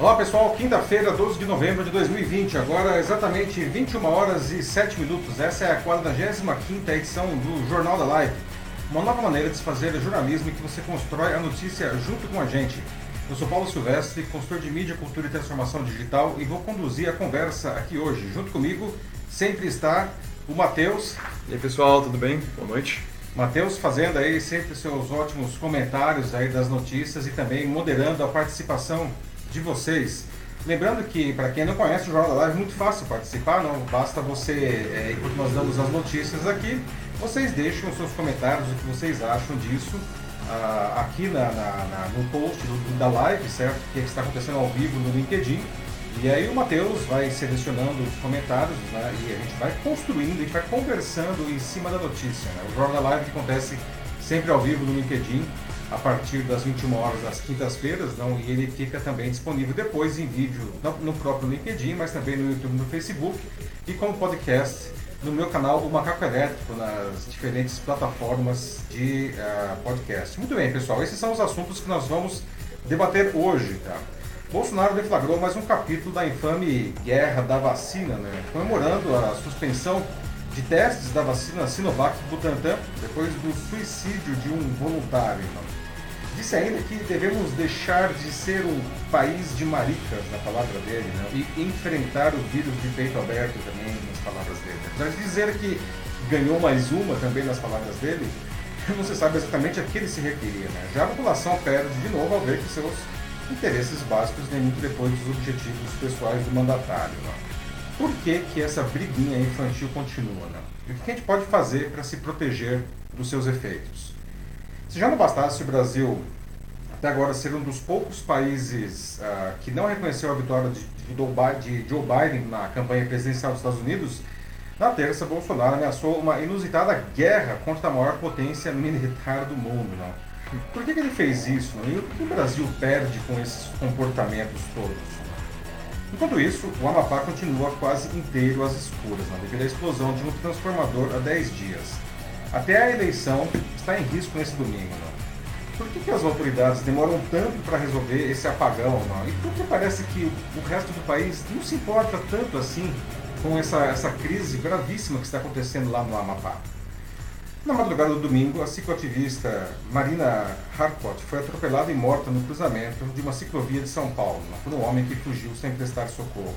Olá pessoal, quinta-feira, 12 de novembro de 2020, agora exatamente 21 horas e 7 minutos. Essa é a 45 edição do Jornal da Live. Uma nova maneira de se fazer jornalismo em que você constrói a notícia junto com a gente. Eu sou Paulo Silvestre, consultor de mídia, cultura e transformação digital e vou conduzir a conversa aqui hoje. Junto comigo sempre está o Matheus. E aí pessoal, tudo bem? Boa noite. Matheus fazendo aí sempre seus ótimos comentários aí das notícias e também moderando a participação de vocês. Lembrando que, para quem não conhece o Jornal da Live, é muito fácil participar, não basta você, é, enquanto nós damos as notícias aqui, vocês deixam seus comentários, o que vocês acham disso, ah, aqui na, na, na, no post do, da live, certo? Que está acontecendo ao vivo no LinkedIn. E aí o Matheus vai selecionando os comentários né? e a gente vai construindo, gente vai conversando em cima da notícia. Né? O Jornal Live acontece sempre ao vivo no LinkedIn a partir das 21 horas das quintas-feiras, não, e ele fica também disponível depois em vídeo no próprio LinkedIn, mas também no YouTube, no Facebook e como podcast no meu canal O Macaco Elétrico nas diferentes plataformas de uh, podcast. Muito bem, pessoal, esses são os assuntos que nós vamos debater hoje, tá? Bolsonaro deflagrou mais um capítulo da infame guerra da vacina, né? comemorando a suspensão de testes da vacina Sinovac Butantan depois do suicídio de um voluntário. Não? Disse ainda que devemos deixar de ser um país de maricas, na palavra dele, né? e enfrentar o vírus de peito aberto também, nas palavras dele. Mas dizer que ganhou mais uma também nas palavras dele, não se sabe exatamente a que ele se referia. Né? Já a população perde de novo ao ver que seus interesses básicos nem muito depois dos objetivos pessoais do mandatário. Né? Por que, que essa briguinha infantil continua? Né? E o que a gente pode fazer para se proteger dos seus efeitos? Se já não bastasse o Brasil até agora ser um dos poucos países uh, que não reconheceu a vitória de, de Joe Biden na campanha presidencial dos Estados Unidos, na terça Bolsonaro ameaçou uma inusitada guerra contra a maior potência militar do mundo. Não? Por que, que ele fez isso? E o que o Brasil perde com esses comportamentos todos? Enquanto isso, o Amapá continua quase inteiro às escuras, devido à explosão de um transformador há 10 dias. Até a eleição está em risco nesse domingo. Não? Por que, que as autoridades demoram tanto para resolver esse apagão? Não? E por que parece que o resto do país não se importa tanto assim com essa, essa crise gravíssima que está acontecendo lá no Amapá? Na madrugada do domingo, a cicloativista Marina Harcourt foi atropelada e morta no cruzamento de uma ciclovia de São Paulo por um homem que fugiu sem prestar socorro.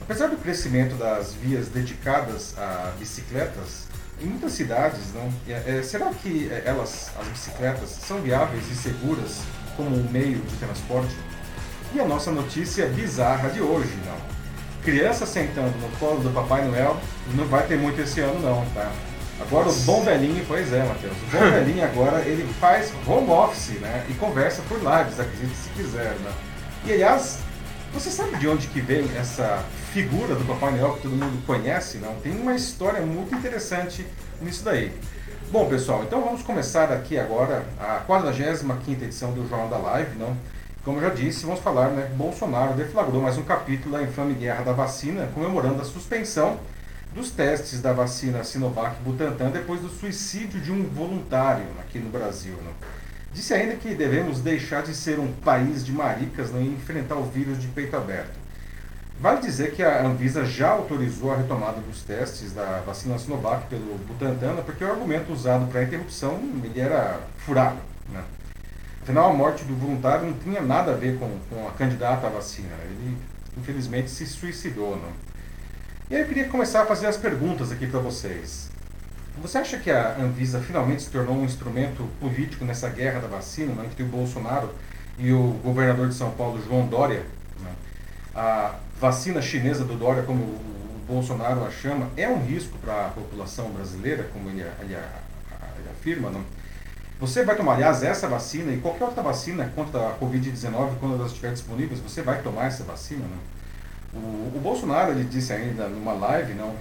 Apesar do crescimento das vias dedicadas a bicicletas, em muitas cidades, não, é, é, será que é, elas, as bicicletas, são viáveis e seguras como um meio de transporte? E a nossa notícia bizarra de hoje, não. Criança sentando no colo do Papai Noel não vai ter muito esse ano não, tá? Agora o bom velhinho, pois é, Matheus, o bom velhinho agora ele faz home office, né? E conversa por lá, desacredite se quiser, né? E aliás, você sabe de onde que vem essa figura do Papai Noel que todo mundo conhece, não? Tem uma história muito interessante nisso daí. Bom, pessoal, então vamos começar aqui agora a 45 edição do Jornal da Live, não? Como eu já disse, vamos falar, né? Bolsonaro deflagrou mais um capítulo da infame guerra da vacina, comemorando a suspensão dos testes da vacina Sinovac Butantan depois do suicídio de um voluntário aqui no Brasil, não? Disse ainda que devemos deixar de ser um país de maricas né, e enfrentar o vírus de peito aberto. Vale dizer que a Anvisa já autorizou a retomada dos testes da vacina Sinovac pelo Butantan, porque o argumento usado para a interrupção ele era furado. Né? Afinal, a morte do voluntário não tinha nada a ver com, com a candidata à vacina. Ele, infelizmente, se suicidou. Né? E aí eu queria começar a fazer as perguntas aqui para vocês. Você acha que a Anvisa finalmente se tornou um instrumento político nessa guerra da vacina, né, entre o Bolsonaro e o governador de São Paulo, João Dória? Né? A vacina chinesa do Dória, como o Bolsonaro a chama, é um risco para a população brasileira, como ele, ele, ele afirma? Não? Você vai tomar, aliás, essa vacina e qualquer outra vacina contra a Covid-19, quando elas estiverem disponíveis, você vai tomar essa vacina? Não? O, o Bolsonaro ele disse ainda numa live, não,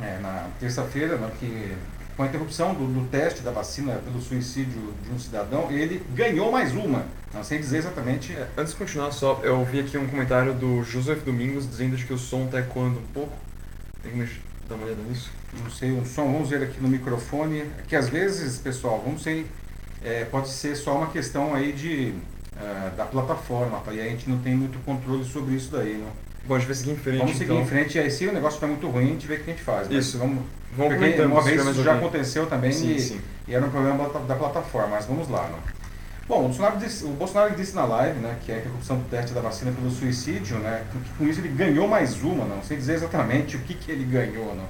é, na terça-feira, né, que com a interrupção do, do, teste da vacina pelo suicídio de um cidadão, ele ganhou mais uma, não sei dizer exatamente. É, antes de continuar, só eu vi aqui um comentário do Joseph Domingos dizendo que o som está ecoando um pouco. Tem que dar uma olhada nisso? Não sei, o som, vamos ver aqui no microfone, que às vezes, pessoal, vamos sei, é, pode ser só uma questão aí de uh, da plataforma, tá? e a gente não tem muito controle sobre isso daí, não. Bom, a gente vai seguir em frente. Vamos seguir então. em frente, e aí se o negócio estiver muito ruim, a gente vê o que a gente faz. né? Isso. Vamos, Vamos porque uma vez isso já aconteceu também Sim, e, sim. e era um problema da, da plataforma, mas vamos lá. Não? Bom, o Bolsonaro, disse, o Bolsonaro disse na live né, que a interrupção do teste da vacina pelo suicídio, né, que com isso ele ganhou mais uma, não, sem dizer exatamente o que, que ele ganhou. Não.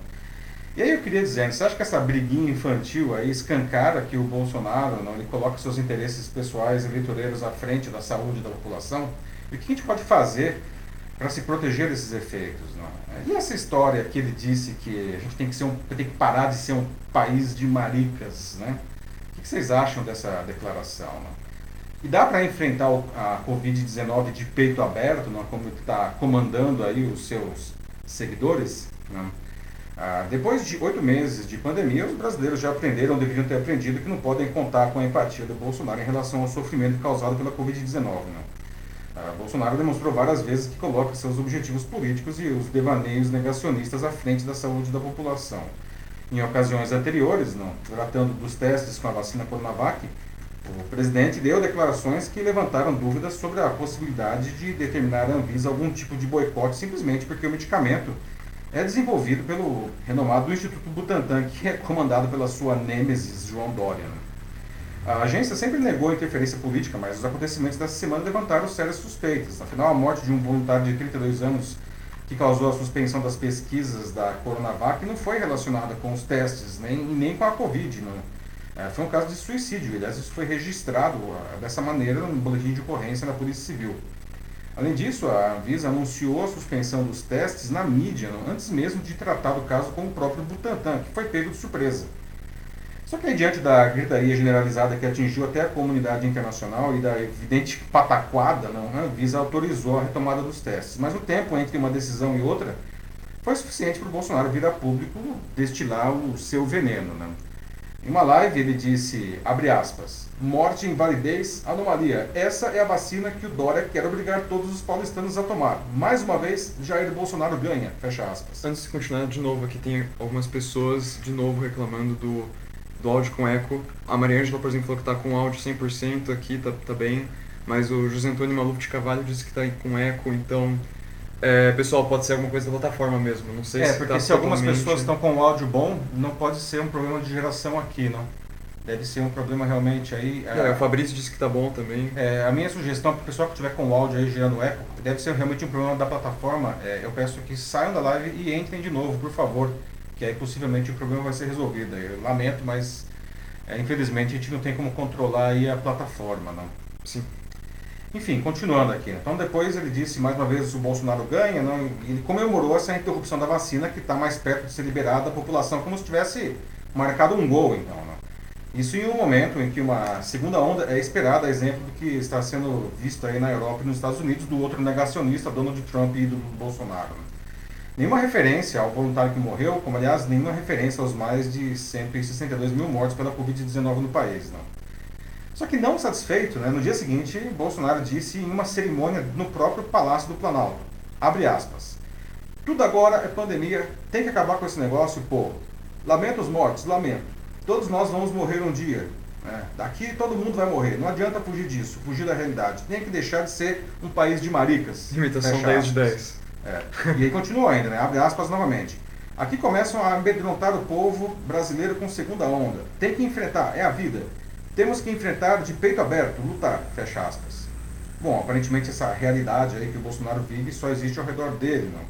E aí eu queria dizer, você acha que essa briguinha infantil aí escancara que o Bolsonaro não, ele coloca seus interesses pessoais e eleitoreiros à frente da saúde da população? E o que a gente pode fazer para se proteger desses efeitos? Não? E essa história que ele disse que a gente tem que, ser um, tem que parar de ser um país de maricas, né? O que vocês acham dessa declaração? Não? E dá para enfrentar a Covid-19 de peito aberto, não? como está comandando aí os seus seguidores? Não? Ah, depois de oito meses de pandemia, os brasileiros já aprenderam, deveriam ter aprendido, que não podem contar com a empatia do Bolsonaro em relação ao sofrimento causado pela Covid-19. Né? Bolsonaro demonstrou várias vezes que coloca seus objetivos políticos e os devaneios negacionistas à frente da saúde da população. Em ocasiões anteriores, não, tratando dos testes com a vacina Coronavac, o presidente deu declarações que levantaram dúvidas sobre a possibilidade de determinar a Anvisa algum tipo de boicote simplesmente porque o medicamento é desenvolvido pelo renomado Instituto Butantan, que é comandado pela sua nêmesis João Dória. né? A agência sempre negou interferência política, mas os acontecimentos dessa semana levantaram sérias suspeitas. Afinal, a morte de um voluntário de 32 anos que causou a suspensão das pesquisas da Coronavac não foi relacionada com os testes, nem, nem com a Covid. É, foi um caso de suicídio. Aliás, isso foi registrado ah, dessa maneira no boletim de ocorrência na Polícia Civil. Além disso, a Anvisa anunciou a suspensão dos testes na mídia, antes mesmo de tratar do caso com o próprio Butantan, que foi pego de surpresa. Só que aí, diante da gritaria generalizada que atingiu até a comunidade internacional e da evidente pataquada, não, a Anvisa autorizou a retomada dos testes. Mas o tempo entre uma decisão e outra foi suficiente para o Bolsonaro vir a público destilar o seu veneno. Né? Em uma live ele disse, abre aspas, morte, invalidez, anomalia. Essa é a vacina que o Dória quer obrigar todos os paulistanos a tomar. Mais uma vez, Jair Bolsonaro ganha, fecha aspas. Antes de continuar, de novo, aqui tem algumas pessoas, de novo, reclamando do, do áudio com eco. A Mariângela, por exemplo, falou que tá com áudio 100% aqui, tá, tá bem. Mas o José Antônio Maluf de Cavalho disse que tá aí com eco, então... É, pessoal, pode ser alguma coisa da plataforma mesmo, não sei É, se porque tá se algumas totalmente- pessoas estão com o áudio bom, não pode ser um problema de geração aqui, não. Deve ser um problema realmente aí... É, o Fabrício disse que tá bom também. É, a minha sugestão para o pessoal que estiver com o áudio aí gerando eco, deve ser realmente um problema da plataforma. É, eu peço que saiam da live e entrem de novo, por favor, que aí possivelmente o problema vai ser resolvido. Eu lamento, mas é, infelizmente a gente não tem como controlar aí a plataforma, não. Sim. Enfim, continuando aqui. Então depois ele disse mais uma vez o Bolsonaro ganha, não? Ele comemorou essa interrupção da vacina que está mais perto de ser liberada a população, como se tivesse marcado um gol, então. Isso em um momento em que uma segunda onda é esperada, exemplo do que está sendo visto aí na Europa e nos Estados Unidos do outro negacionista, Donald Trump e do Bolsonaro. né? Nenhuma referência ao voluntário que morreu, como aliás nenhuma referência aos mais de 162 mil mortos pela Covid-19 no país. Não? Só que não satisfeito, né, no dia seguinte, Bolsonaro disse em uma cerimônia no próprio Palácio do Planalto, abre aspas, tudo agora é pandemia, tem que acabar com esse negócio, pô. Lamento os mortos, lamento. Todos nós vamos morrer um dia. né? Daqui todo mundo vai morrer. Não adianta fugir disso, fugir da realidade. Tem que deixar de ser um país de maricas. Imitação Fecha 10 de aspas. 10. É. E aí continua ainda, né? Abre aspas novamente. Aqui começam a amedrontar o povo brasileiro com segunda onda. Tem que enfrentar, é a vida. Temos que enfrentar de peito aberto, lutar, fecha aspas. Bom, aparentemente essa realidade aí que o Bolsonaro vive só existe ao redor dele, não?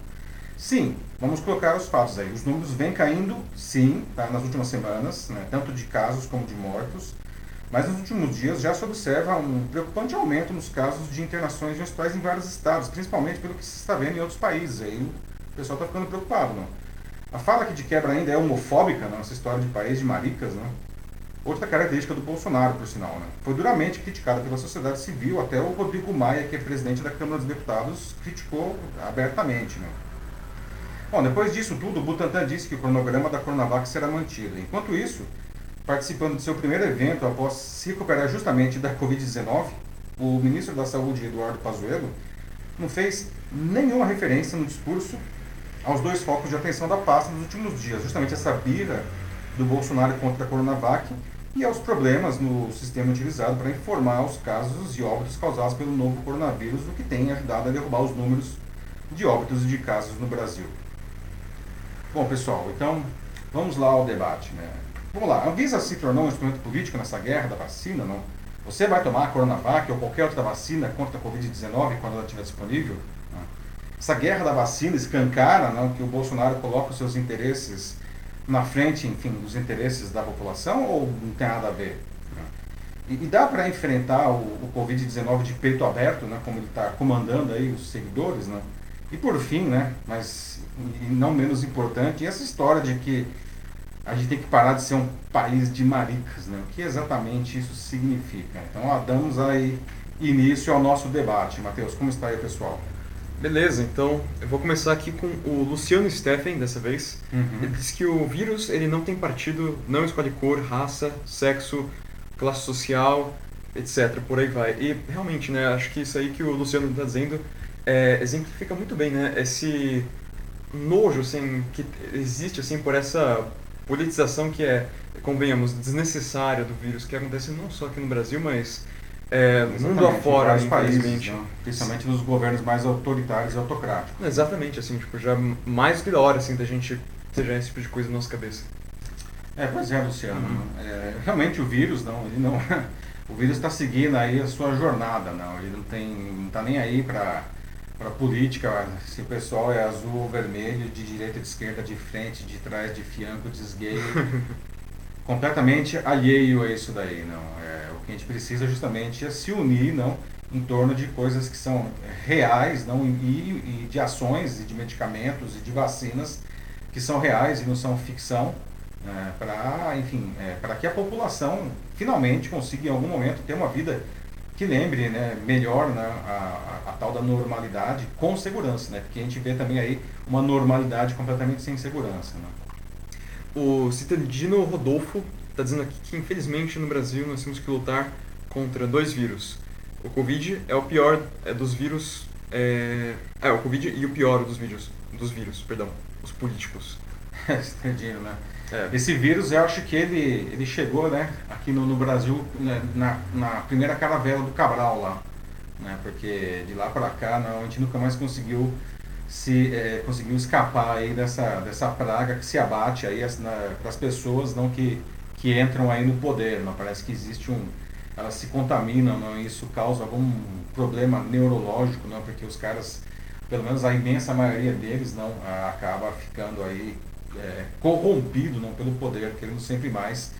Sim, vamos colocar os fatos aí. Os números vêm caindo, sim, tá, nas últimas semanas, né, tanto de casos como de mortos. Mas nos últimos dias já se observa um preocupante aumento nos casos de internações em hospitais em vários estados, principalmente pelo que se está vendo em outros países. Aí o pessoal está ficando preocupado. Não? A fala que de quebra ainda é homofóbica, não? essa história de país de maricas. Não? Outra característica do Bolsonaro, por sinal. Né? Foi duramente criticada pela sociedade civil, até o Rodrigo Maia, que é presidente da Câmara dos Deputados, criticou abertamente. Né? Bom, depois disso tudo, o Butantan disse que o cronograma da Coronavac será mantido. Enquanto isso, participando do seu primeiro evento após se recuperar justamente da Covid-19, o ministro da Saúde, Eduardo Pazuello, não fez nenhuma referência no discurso aos dois focos de atenção da pasta nos últimos dias, justamente essa birra do Bolsonaro contra a Coronavac e aos problemas no sistema utilizado para informar os casos e óbitos causados pelo novo coronavírus, o que tem ajudado a derrubar os números de óbitos e de casos no Brasil. Bom, pessoal, então vamos lá ao debate. Né? Vamos lá, a Anvisa se tornou um instrumento político nessa guerra da vacina, não? Você vai tomar a Coronavac ou qualquer outra vacina contra a Covid-19 quando ela estiver disponível? Essa guerra da vacina escancara não, que o Bolsonaro coloca os seus interesses na frente, enfim, dos interesses da população ou não tem nada a ver? E, e dá para enfrentar o, o Covid-19 de peito aberto, né, como ele está comandando aí os seguidores, né? E por fim, né, mas não menos importante, essa história de que a gente tem que parar de ser um país de maricas, né? O que exatamente isso significa? Então, ó, damos aí início ao nosso debate. Matheus, como está aí, pessoal? Beleza, então eu vou começar aqui com o Luciano Steffen, dessa vez. Uhum. Ele diz que o vírus ele não tem partido, não escolhe cor, raça, sexo, classe social, etc. Por aí vai. E realmente, né, acho que isso aí que o Luciano está dizendo é, exemplifica muito bem, né, esse nojo assim, que existe assim por essa politização que é, convenhamos, desnecessária do vírus, que acontece não só aqui no Brasil, mas é, mundo afora, em países, né? principalmente nos governos mais autoritários e autocráticos. Exatamente, assim, tipo, já mais que da hora, assim, da gente ter já esse tipo de coisa na nossa cabeça. É, pois é, Luciano. Uhum. É, realmente o vírus, não, ele não... o vírus está seguindo aí a sua jornada, não. Ele não tem, não está nem aí para para política, se o pessoal é azul ou vermelho, de direita, de esquerda, de frente, de trás, de fianco, de esgueio, completamente alheio a isso daí, não. É, o que a gente precisa justamente é se unir, não, em torno de coisas que são reais, não, e, e de ações e de medicamentos e de vacinas que são reais e não são ficção, né, para, enfim, é, para que a população finalmente consiga em algum momento ter uma vida que lembre né, melhor né, a, a, a, tal da normalidade com segurança, né? Porque a gente vê também aí uma normalidade completamente sem segurança. Né? O Citadino Rodolfo está dizendo aqui que infelizmente no Brasil nós temos que lutar contra dois vírus. O Covid é o pior é, dos vírus. É, é, o Covid e o pior dos vírus. Dos vírus, perdão. Os políticos. Citadino, né? É. Esse vírus, eu acho que ele, ele chegou né, aqui no, no Brasil né, na, na primeira caravela do Cabral lá. Né, porque de lá para cá não, a gente nunca mais conseguiu se é, conseguiu escapar aí dessa, dessa praga que se abate aí as pessoas não que, que entram aí no poder. Não? Parece que existe um. Elas se contaminam, não? isso causa algum problema neurológico, não? porque os caras, pelo menos a imensa maioria deles, não acaba ficando aí é, corrompido não, pelo poder, querendo sempre mais,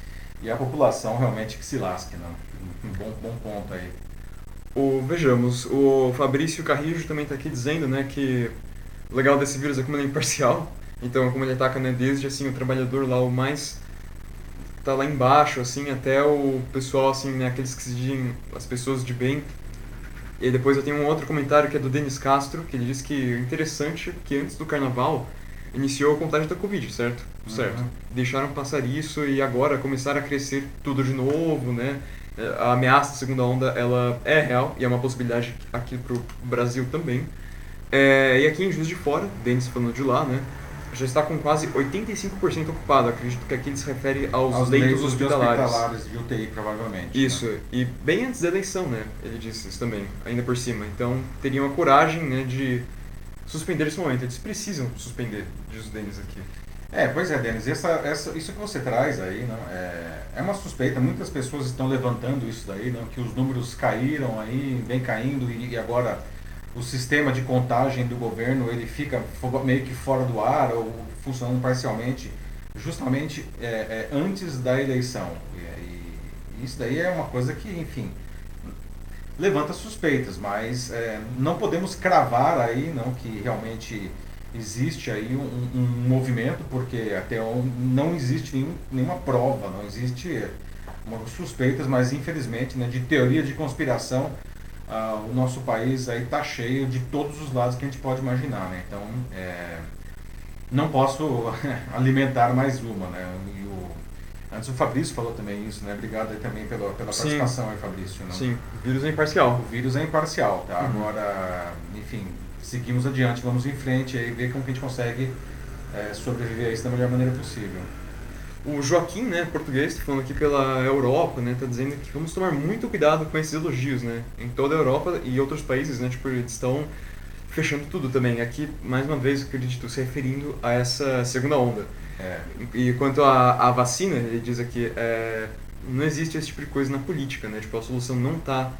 e a população realmente que se lasque. Não. Um bom, bom ponto aí. O, vejamos, o Fabrício Carrijo também está aqui dizendo né, que o legal desse vírus é como ele é imparcial. Então, como ele ataca né, desde assim, o trabalhador lá, o mais tá lá embaixo, assim, até o pessoal, assim, né, aqueles que se dizem as pessoas de bem. E depois eu tenho um outro comentário que é do Denis Castro, que ele diz que é interessante que antes do carnaval iniciou a contagem da Covid, certo? Uhum. Certo. Deixaram passar isso e agora começaram a crescer tudo de novo, né? A ameaça da segunda onda, ela é real e é uma possibilidade aqui pro Brasil também. É, e aqui em Juiz de Fora, Denis falando de lá, né? Já está com quase 85% ocupado. Acredito que aqui ele se refere aos, aos leitos, leitos hospitalares. hospitalares de UTI, provavelmente. Né? Isso, né? e bem antes da eleição, né? Ele disse isso também, ainda por cima. Então, teriam a coragem né, de suspender esse momento. Eles precisam suspender, diz o Denis aqui. É, pois é, Denis, essa, essa, isso que você traz aí não, é, é uma suspeita, muitas pessoas estão levantando isso daí, não, que os números caíram aí, vem caindo e, e agora o sistema de contagem do governo ele fica meio que fora do ar ou funcionando parcialmente justamente é, é, antes da eleição. E, e, isso daí é uma coisa que, enfim, levanta suspeitas, mas é, não podemos cravar aí não que realmente existe aí um, um movimento, porque até não existe nenhum, nenhuma prova, não existe uma, suspeitas, mas infelizmente né, de teoria de conspiração ah, o nosso país aí está cheio de todos os lados que a gente pode imaginar, né? Então é, não posso alimentar mais uma, né? E o, Antes o Fabrício falou também isso, né? Obrigado aí também pela, pela participação aí, Fabrício. Né? Sim, o vírus é imparcial. O vírus é imparcial, tá? Uhum. Agora, enfim, seguimos adiante, vamos em frente aí, ver como a gente consegue é, sobreviver a isso da melhor maneira possível. O Joaquim, né, português, tá falando aqui pela Europa, né, tá dizendo que vamos tomar muito cuidado com esses elogios, né, em toda a Europa e outros países, né, tipo, eles estão fechando tudo também. Aqui, mais uma vez, acredito, se referindo a essa segunda onda. É. E quanto à vacina, ele diz aqui, é, não existe esse tipo de coisa na política, né, tipo, a solução não tá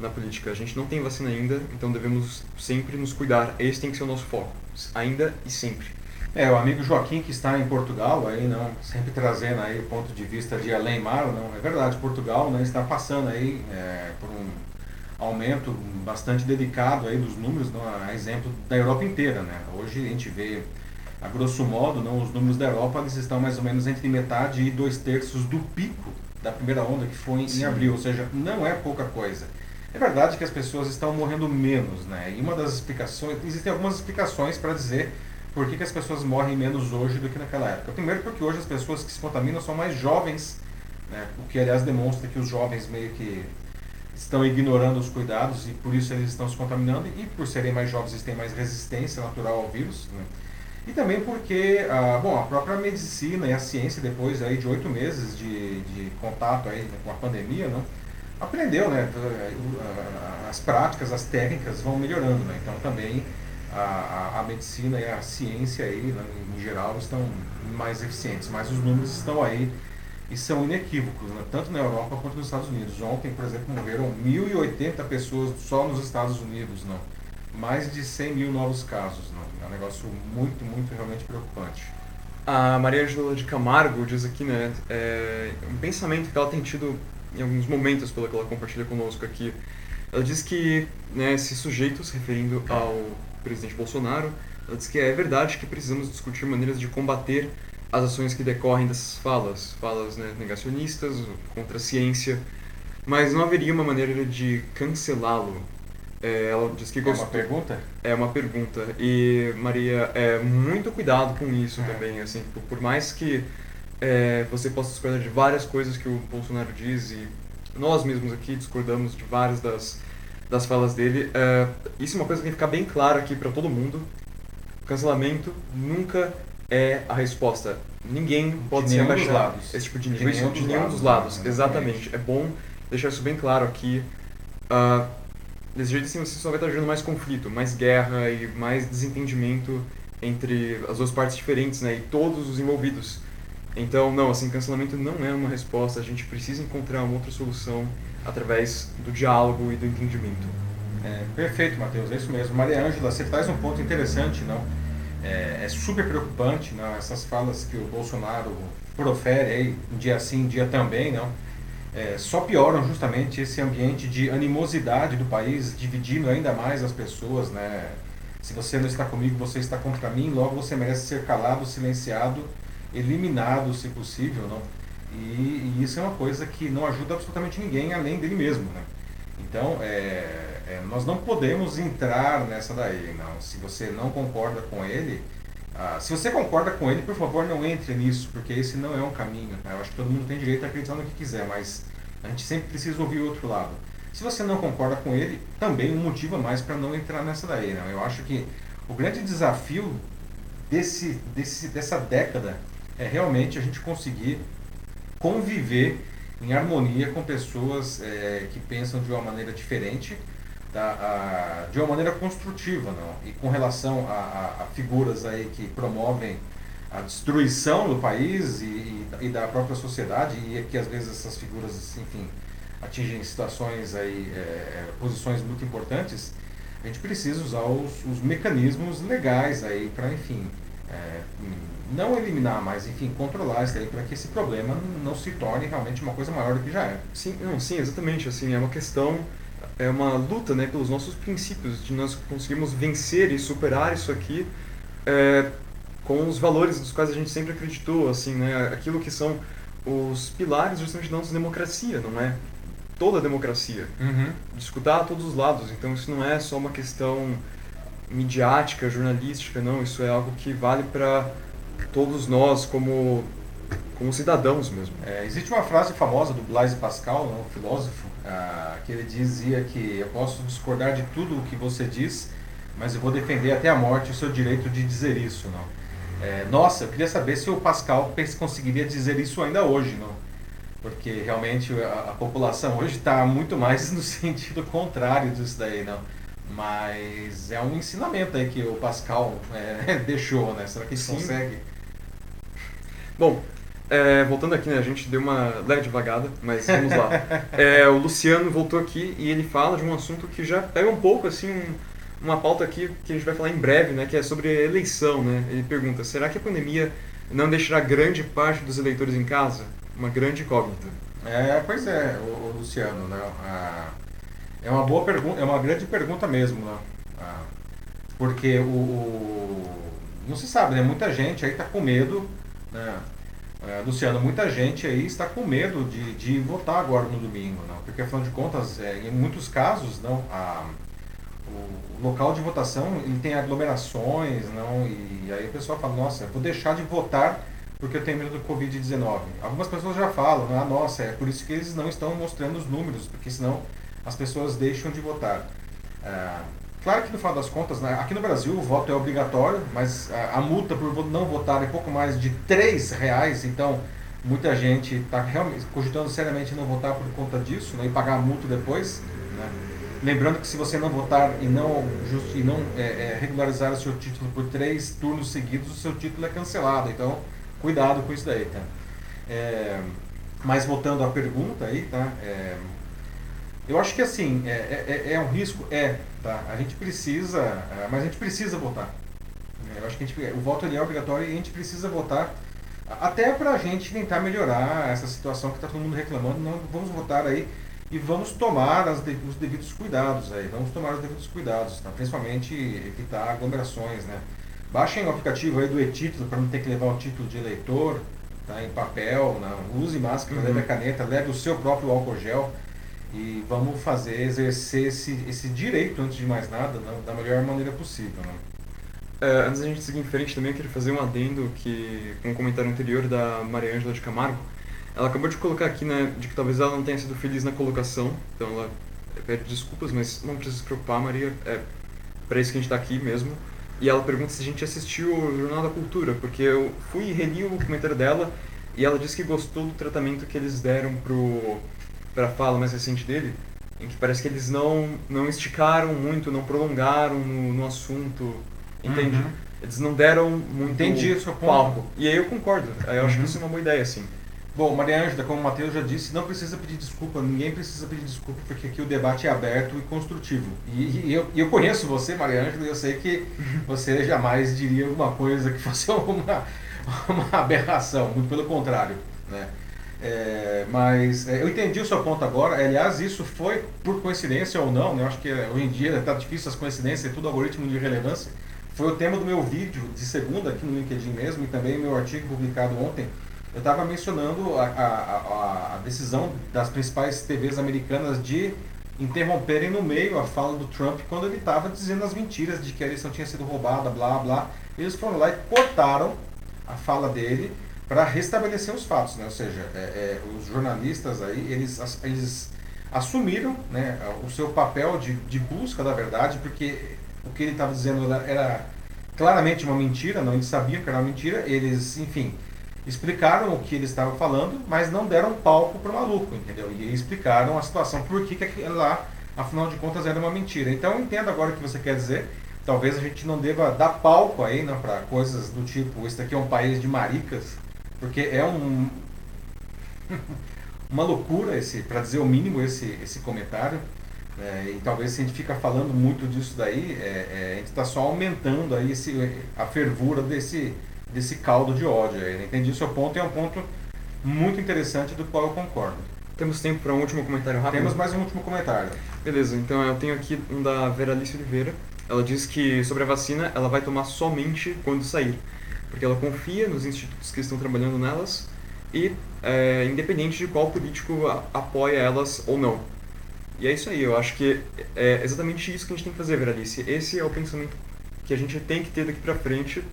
na política. A gente não tem vacina ainda, então devemos sempre nos cuidar. Esse tem que ser o nosso foco, ainda e sempre. É, o amigo Joaquim que está em Portugal, aí não, sempre trazendo aí o ponto de vista de além mar, não, é verdade, Portugal né, está passando aí é, por um aumento bastante delicado aí dos números, a exemplo da Europa inteira, né? Hoje a gente vê, a grosso modo, não, os números da Europa eles estão mais ou menos entre metade e dois terços do pico da primeira onda que foi em abril, ou seja, não é pouca coisa. É verdade que as pessoas estão morrendo menos, né? E uma das explicações, existem algumas explicações para dizer por que, que as pessoas morrem menos hoje do que naquela época. Primeiro porque hoje as pessoas que se contaminam são mais jovens, né? o que aliás demonstra que os jovens meio que estão ignorando os cuidados e por isso eles estão se contaminando e por serem mais jovens eles têm mais resistência natural ao vírus. Né? E também porque a, bom, a própria medicina e a ciência, depois aí de oito meses de, de contato aí com a pandemia, né? aprendeu, né? As práticas, as técnicas vão melhorando, né? Então também a, a, a medicina e a ciência aí, né, em geral, estão mais eficientes, mas os números estão aí e são inequívocos, né? tanto na Europa quanto nos Estados Unidos. Ontem, por exemplo, morreram 1.080 pessoas só nos Estados Unidos, não? mais de 100 mil novos casos. Não? É um negócio muito, muito realmente preocupante. A Maria Angela de Camargo diz aqui, né, é, um pensamento que ela tem tido em alguns momentos, pelo que ela compartilha conosco aqui. Ela diz que né, esses sujeitos, referindo ao presidente Bolsonaro, ela diz que é verdade que precisamos discutir maneiras de combater as ações que decorrem dessas falas, falas né, negacionistas, contra a ciência, mas não haveria uma maneira de cancelá-lo. É, ela diz que gostou. É uma pergunta? É uma pergunta. E, Maria, é, muito cuidado com isso é. também, assim, por, por mais que é, você possa discordar de várias coisas que o Bolsonaro diz e nós mesmos aqui discordamos de várias das, das falas dele. É, isso é uma coisa que tem que ficar bem claro aqui para todo mundo. O cancelamento nunca é a resposta. Ninguém pode de ser abaixado. Esse tipo de nível, de, de nenhum dos lados. Né? Exatamente. É bom deixar isso bem claro aqui. Uh, desse jeito assim você só vai estar gerando mais conflito, mais guerra e mais desentendimento entre as duas partes diferentes, né? E todos os envolvidos. Então, não, assim, cancelamento não é uma resposta, a gente precisa encontrar uma outra solução através do diálogo e do entendimento. É, perfeito, Matheus, é isso mesmo. Maria Ângela, você traz um ponto interessante, não? É, é, super preocupante, não? Essas falas que o Bolsonaro profere aí, dia sim, dia também, não? É, só pioram justamente esse ambiente de animosidade do país, dividindo ainda mais as pessoas, né? Se você não está comigo, você está contra mim, logo você merece ser calado, silenciado eliminado, se possível, não? E, e, isso é uma coisa que não ajuda absolutamente ninguém além dele mesmo, né? Então, é, é, nós não podemos entrar nessa daí, não. Se você não concorda com ele, ah, se você concorda com ele, por favor, não entre nisso, porque esse não é um caminho. Né? Eu acho que todo mundo tem direito a acreditar no que quiser, mas a gente sempre precisa ouvir o outro lado. Se você não concorda com ele, também um motivo a mais para não entrar nessa daí. Não? Eu acho que o grande desafio desse, desse, dessa década é realmente a gente conseguir conviver em harmonia com pessoas é, que pensam de uma maneira diferente, tá? a, de uma maneira construtiva, não? E com relação a, a, a, figuras aí que promovem a destruição do país e, e, e, da própria sociedade e que às vezes essas figuras, enfim, atingem situações aí, é, é posições muito importantes, a gente precisa usar os, os mecanismos legais aí para, enfim, é, não eliminar, mas enfim, controlar isso daí para que esse problema não se torne realmente uma coisa maior do que já é. Sim, não, sim, exatamente. Assim, é uma questão, é uma luta, né, pelos nossos princípios, de nós conseguirmos vencer e superar isso aqui é, com os valores dos quais a gente sempre acreditou, assim, né, aquilo que são os pilares justamente da nossa democracia, não é? Toda a democracia. Uhum. Discutir a todos os lados. Então isso não é só uma questão midiática, jornalística, não. Isso é algo que vale para todos nós como, como cidadãos mesmo. É, existe uma frase famosa do Blaise Pascal, um filósofo, ah, que ele dizia que eu posso discordar de tudo o que você diz, mas eu vou defender até a morte o seu direito de dizer isso, não? É, nossa, eu queria saber se o Pascal conseguiria dizer isso ainda hoje, não? Porque realmente a, a população hoje está muito mais no sentido contrário disso daí, não? Mas é um ensinamento aí que o Pascal é, deixou, né? Será que ele consegue? Bom, é, voltando aqui, né, a gente deu uma leve devagada, mas vamos lá. É, o Luciano voltou aqui e ele fala de um assunto que já pega um pouco, assim, um, uma pauta aqui que a gente vai falar em breve, né, que é sobre eleição, né? Ele pergunta, será que a pandemia não deixará grande parte dos eleitores em casa? Uma grande incógnita. É, pois é, o, o Luciano, né? Ah, é uma boa pergunta, é uma grande pergunta mesmo, né? Ah, porque o, o, não se sabe, né? Muita gente aí está com medo, né? É, Luciano, muita gente aí está com medo de, de votar agora no domingo, não? porque afinal de contas, é, em muitos casos, não, a, o, local de votação ele tem aglomerações, não, e aí o pessoal fala, nossa, vou deixar de votar porque eu tenho medo do Covid-19. Algumas pessoas já falam, ah, nossa, é por isso que eles não estão mostrando os números, porque senão as pessoas deixam de votar. É, Claro que no final das contas, né, aqui no Brasil o voto é obrigatório, mas a, a multa por não votar é pouco mais de três reais, então muita gente está realmente cogitando seriamente não votar por conta disso né, e pagar a multa depois. Né? Lembrando que se você não votar e não, just, e não é, é, regularizar o seu título por três turnos seguidos, o seu título é cancelado. Então, cuidado com isso daí. Tá? É, mas voltando à pergunta aí, tá? É, eu acho que assim, é, é, é, é um risco? É, tá? A gente precisa, é, mas a gente precisa votar. É, eu acho que gente, o voto ali é obrigatório e a gente precisa votar até para a gente tentar melhorar essa situação que está todo mundo reclamando. Não vamos votar aí e vamos tomar as, os devidos cuidados aí. Vamos tomar os devidos cuidados, tá? principalmente evitar aglomerações, né? Baixem o aplicativo aí do e-título para não ter que levar o título de eleitor, tá? Em papel, não. use máscara, uhum. leve a caneta, leve o seu próprio álcool gel e vamos fazer, exercer esse, esse direito, antes de mais nada, né, da melhor maneira possível. Né? É, antes da gente seguir em frente também, eu queria fazer um adendo que, com um comentário anterior da Maria Ângela de Camargo, ela acabou de colocar aqui né, de que talvez ela não tenha sido feliz na colocação, então ela pede desculpas, mas não precisa se preocupar, Maria, é para isso que a gente está aqui mesmo. E ela pergunta se a gente assistiu o Jornal da Cultura, porque eu fui e reli o comentário dela e ela disse que gostou do tratamento que eles deram pro para a fala mais recente dele, em que parece que eles não, não esticaram muito, não prolongaram no, no assunto, entende? Uhum. Eles não deram muito Entendi, palco. E aí eu concordo, aí eu uhum. acho que uhum. isso é uma boa ideia, assim. Bom, Maria Ângela, como o Matheus já disse, não precisa pedir desculpa, ninguém precisa pedir desculpa, porque aqui o debate é aberto e construtivo. E, e eu, eu conheço você, Maria Ângela, e eu sei que você jamais diria alguma coisa que fosse uma, uma aberração, muito pelo contrário. Né? É, mas é, eu entendi o seu ponto agora. Aliás, isso foi por coincidência ou não. Né? Eu acho que é, hoje em dia está difícil as coincidências, é tudo algoritmo de relevância. Foi o tema do meu vídeo de segunda aqui no LinkedIn mesmo e também meu artigo publicado ontem. Eu estava mencionando a, a, a, a, decisão das principais TVs americanas de interromperem no meio a fala do Trump quando ele estava dizendo as mentiras de que a eleição tinha sido roubada, blá blá. Eles foram lá e cortaram a fala dele para restabelecer os fatos, né? ou seja, é, é, os jornalistas aí, eles, eles assumiram né, o seu papel de, de busca da verdade, porque o que ele estava dizendo era, era, claramente uma mentira, não eles sabiam que era uma mentira, eles, enfim, explicaram o que ele estava falando, mas não deram palco para o maluco, entendeu? E explicaram a situação, por que, que lá, afinal de contas, era uma mentira. Então eu entendo agora o que você quer dizer, talvez a gente não deva dar palco aí né, para coisas do tipo, isso aqui é um país de maricas, porque é um, uma loucura, esse, para dizer o mínimo, esse, esse comentário. É, e talvez se a gente fica falando muito disso daí, é, é, a gente está só aumentando aí esse, a fervura desse, desse caldo de ódio. Aí, Entendi o seu ponto e é um ponto muito interessante do qual eu concordo. Temos tempo para um último comentário rápido? Temos mais um último comentário. Beleza, então eu tenho aqui um da Veralice Oliveira. Ela diz que sobre a vacina ela vai tomar somente quando sair porque ela confia nos institutos que estão trabalhando nelas e é, independente de qual político apoia elas ou não. E é isso aí, eu acho que é exatamente isso que a gente tem que fazer, Veralice. Esse é o pensamento que a gente tem que ter daqui pra frente.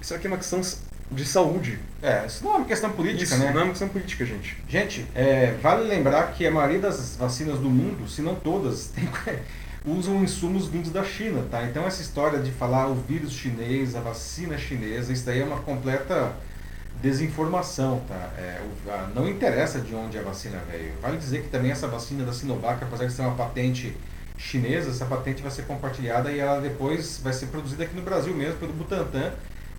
Isso aqui é uma questão de saúde. É, isso não é uma questão política, isso né? não é uma questão política, gente. Gente, é, vale lembrar que a maioria das vacinas do mundo, se não todas, tem, usam insumos vindos da China, tá? Então essa história de falar o vírus chinês, a vacina chinesa, isso daí é uma completa desinformação, tá? É, não interessa de onde a vacina veio. Vale dizer que também essa vacina da Sinovac, apesar de ser uma patente chinesa, essa patente vai ser compartilhada e ela depois vai ser produzida aqui no Brasil mesmo pelo Butantan,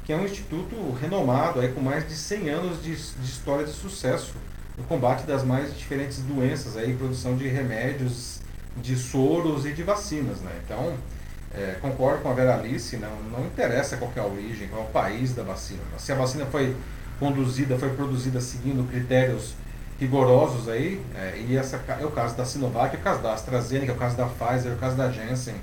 que é um instituto renomado aí com mais de 100 anos de, de história de sucesso no combate das mais diferentes doenças, aí produção de remédios, de soros e de vacinas, né? Então, é, concordo com a Vera Alice, não, não interessa qual é a origem, qual é o país da vacina. Se a vacina foi conduzida, foi produzida seguindo critérios rigorosos aí, é, e essa é o caso da Sinovac, é o caso da AstraZeneca, é o caso da Pfizer, é o caso da Janssen.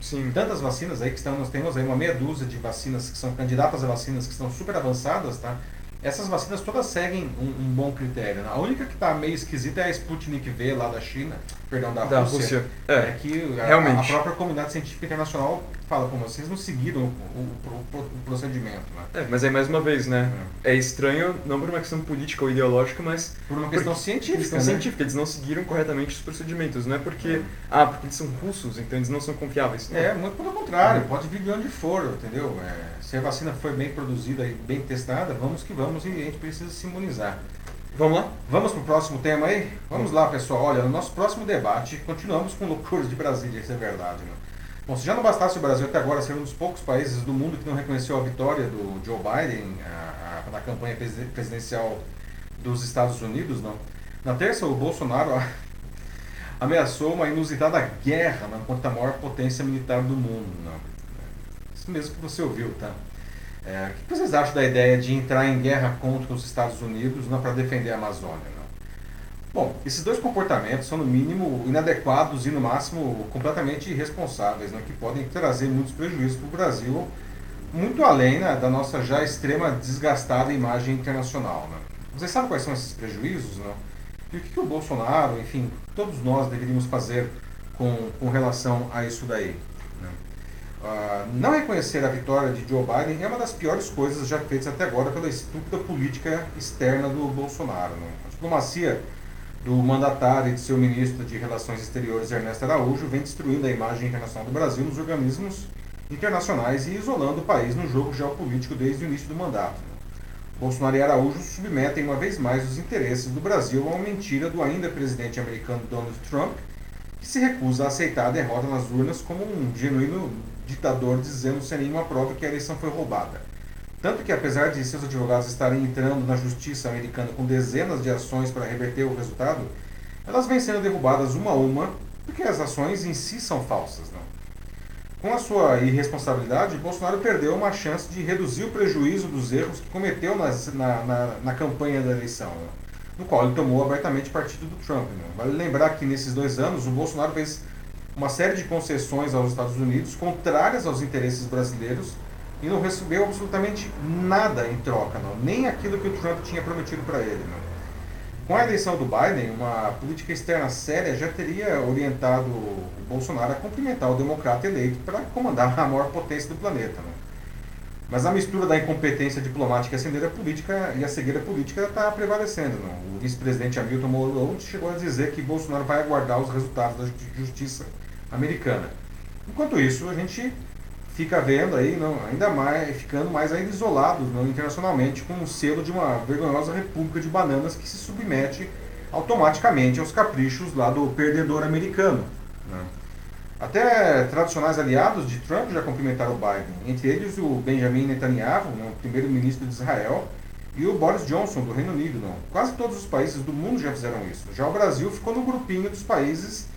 Sim. Tantas vacinas aí que estão, nós temos aí uma meia dúzia de vacinas que são candidatas a vacinas que estão super avançadas, tá? Essas vacinas todas seguem um, um bom critério. Né? A única que está meio esquisita é a Sputnik V lá da China, perdão, da, da Rússia. Rússia. É, é que a, a, própria comunidade científica internacional fala com vocês não seguiram o, o, o procedimento. Né? É, mas aí mais uma vez, né? É. é. estranho, não por uma questão política ou ideológica, mas por uma questão científica. Questão né? científica, eles não seguiram corretamente os procedimentos. Não é porque, é. ah, porque eles são russos, então eles não são confiáveis. Não. É, muito pelo contrário, pode vir de onde for, entendeu? É, se a vacina foi bem produzida e bem testada, vamos que vamos e a gente precisa se imunizar. Vamos lá? Vamos para o próximo tema aí? Vamos lá, pessoal. Olha, no nosso próximo debate, continuamos com loucuras de Brasília, isso é verdade. Né? Bom, se já não bastasse o Brasil até agora ser um dos poucos países do mundo que não reconheceu a vitória do Joe Biden na campanha presidencial dos Estados Unidos, não? Na terça, o Bolsonaro ameaçou uma inusitada guerra não, contra a maior potência militar do mundo. Não? Mesmo que você ouviu, tá? É, o que vocês acham da ideia de entrar em guerra contra os Estados Unidos não para defender a Amazônia? Não? Bom, esses dois comportamentos são no mínimo inadequados e no máximo completamente irresponsáveis, né, que podem trazer muitos prejuízos para o Brasil, muito além né, da nossa já extrema desgastada imagem internacional. Né? Vocês sabem quais são esses prejuízos? Não? E o que, que o Bolsonaro, enfim, todos nós deveríamos fazer com, com relação a isso daí? Uh, não reconhecer a vitória de Joe Biden é uma das piores coisas já feitas até agora pela estúpida política externa do Bolsonaro. Né? A diplomacia do mandatário e de seu ministro de Relações Exteriores, Ernesto Araújo, vem destruindo a imagem internacional do Brasil nos organismos internacionais e isolando o país no jogo geopolítico desde o início do mandato. Bolsonaro e Araújo submetem uma vez mais os interesses do Brasil a uma mentira do ainda presidente americano Donald Trump, que se recusa a aceitar a derrota nas urnas como um genuíno ditador dizendo sem nenhuma prova que a eleição foi roubada. Tanto que, apesar de seus advogados estarem entrando na justiça americana com dezenas de ações para reverter o resultado, elas vêm sendo derrubadas uma a uma porque as ações em si são falsas. Não? Com a sua irresponsabilidade, Bolsonaro perdeu uma chance de reduzir o prejuízo dos erros que cometeu nas, na, na, na, campanha da eleição, não? no qual ele tomou abertamente partido do Trump. Não? Vale lembrar que nesses dois anos o Bolsonaro fez uma série de concessões aos Estados Unidos contrárias aos interesses brasileiros e não recebeu absolutamente nada em troca, não. nem aquilo que o Trump tinha prometido para ele. Não. Com a eleição do Biden, uma política externa séria já teria orientado o Bolsonaro a cumprimentar o democrata eleito para comandar a maior potência do planeta. Não. Mas a mistura da incompetência diplomática e a política, e a cegueira política está prevalecendo. Não. O vice-presidente Hamilton Mulroney chegou a dizer que Bolsonaro vai aguardar os resultados da justiça americana. Enquanto isso, a gente fica vendo aí, não, ainda mais, ficando mais ainda isolados não, internacionalmente com o selo de uma vergonhosa república de bananas que se submete automaticamente aos caprichos lá do perdedor americano. Né? Até tradicionais aliados de Trump já cumprimentaram o Biden, entre eles o Benjamin Netanyahu, né, primeiro-ministro de Israel, e o Boris Johnson, do Reino Unido. Não. Quase todos os países do mundo já fizeram isso. Já o Brasil ficou no grupinho dos países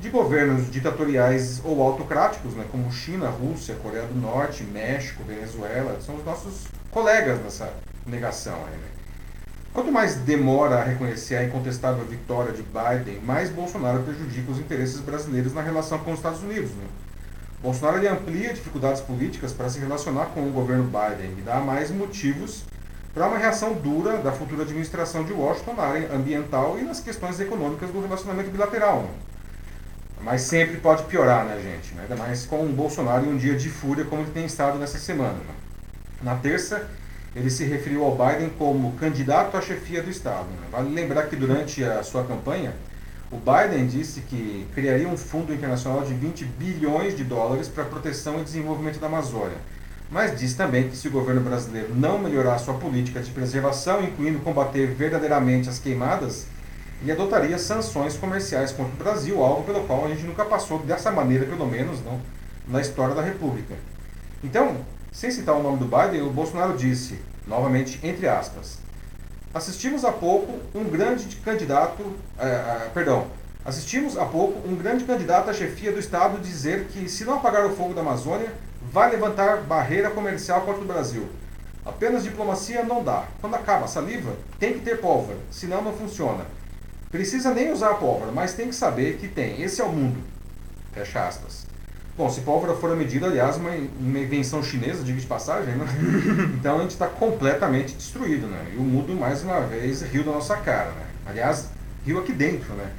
de governos ditatoriais ou autocráticos, né, como China, Rússia, Coreia do Norte, México, Venezuela, são os nossos colegas nessa negação. Aí, né? Quanto mais demora a reconhecer a incontestável vitória de Biden, mais Bolsonaro prejudica os interesses brasileiros na relação com os Estados Unidos. Né? Bolsonaro ele amplia dificuldades políticas para se relacionar com o governo Biden e dá mais motivos para uma reação dura da futura administração de Washington na área ambiental e nas questões econômicas do relacionamento bilateral. Né? Mas sempre pode piorar, né, gente? Ainda mais com o Bolsonaro em um dia de fúria como ele tem estado nessa semana. Né? Na terça, ele se referiu ao Biden como candidato à chefia do Estado. Né? Vale lembrar que durante a sua campanha, O Biden disse que criaria um fundo internacional de 20 bilhões de dólares para proteção e desenvolvimento da Amazônia. Mas diz também que se o governo brasileiro não melhorar sua política de preservação, incluindo combater verdadeiramente as queimadas, ele adotaria sanções comerciais contra o Brasil, algo pelo qual a gente nunca passou dessa maneira, pelo menos, não, na história da República. Então, sem citar o nome do Biden, o Bolsonaro disse, novamente entre aspas, assistimos há pouco um grande candidato, é, perdão, assistimos há pouco um grande candidato à chefia do Estado dizer que se não apagar o fogo da Amazônia, vai levantar barreira comercial contra o Brasil. Apenas diplomacia não dá. Quando acaba a saliva, tem que ter pólvora, senão não funciona. Precisa nem usar a pólvora, mas tem que saber que tem. Esse é o mundo. Fecha aspas. Bom, se pólvora for a medida, aliás, uma, uma invenção chinesa, diga de passagem, né? Então a gente está completamente destruído, né? E o mundo, mais uma vez, riu da nossa cara, né? Aliás, riu aqui dentro, né?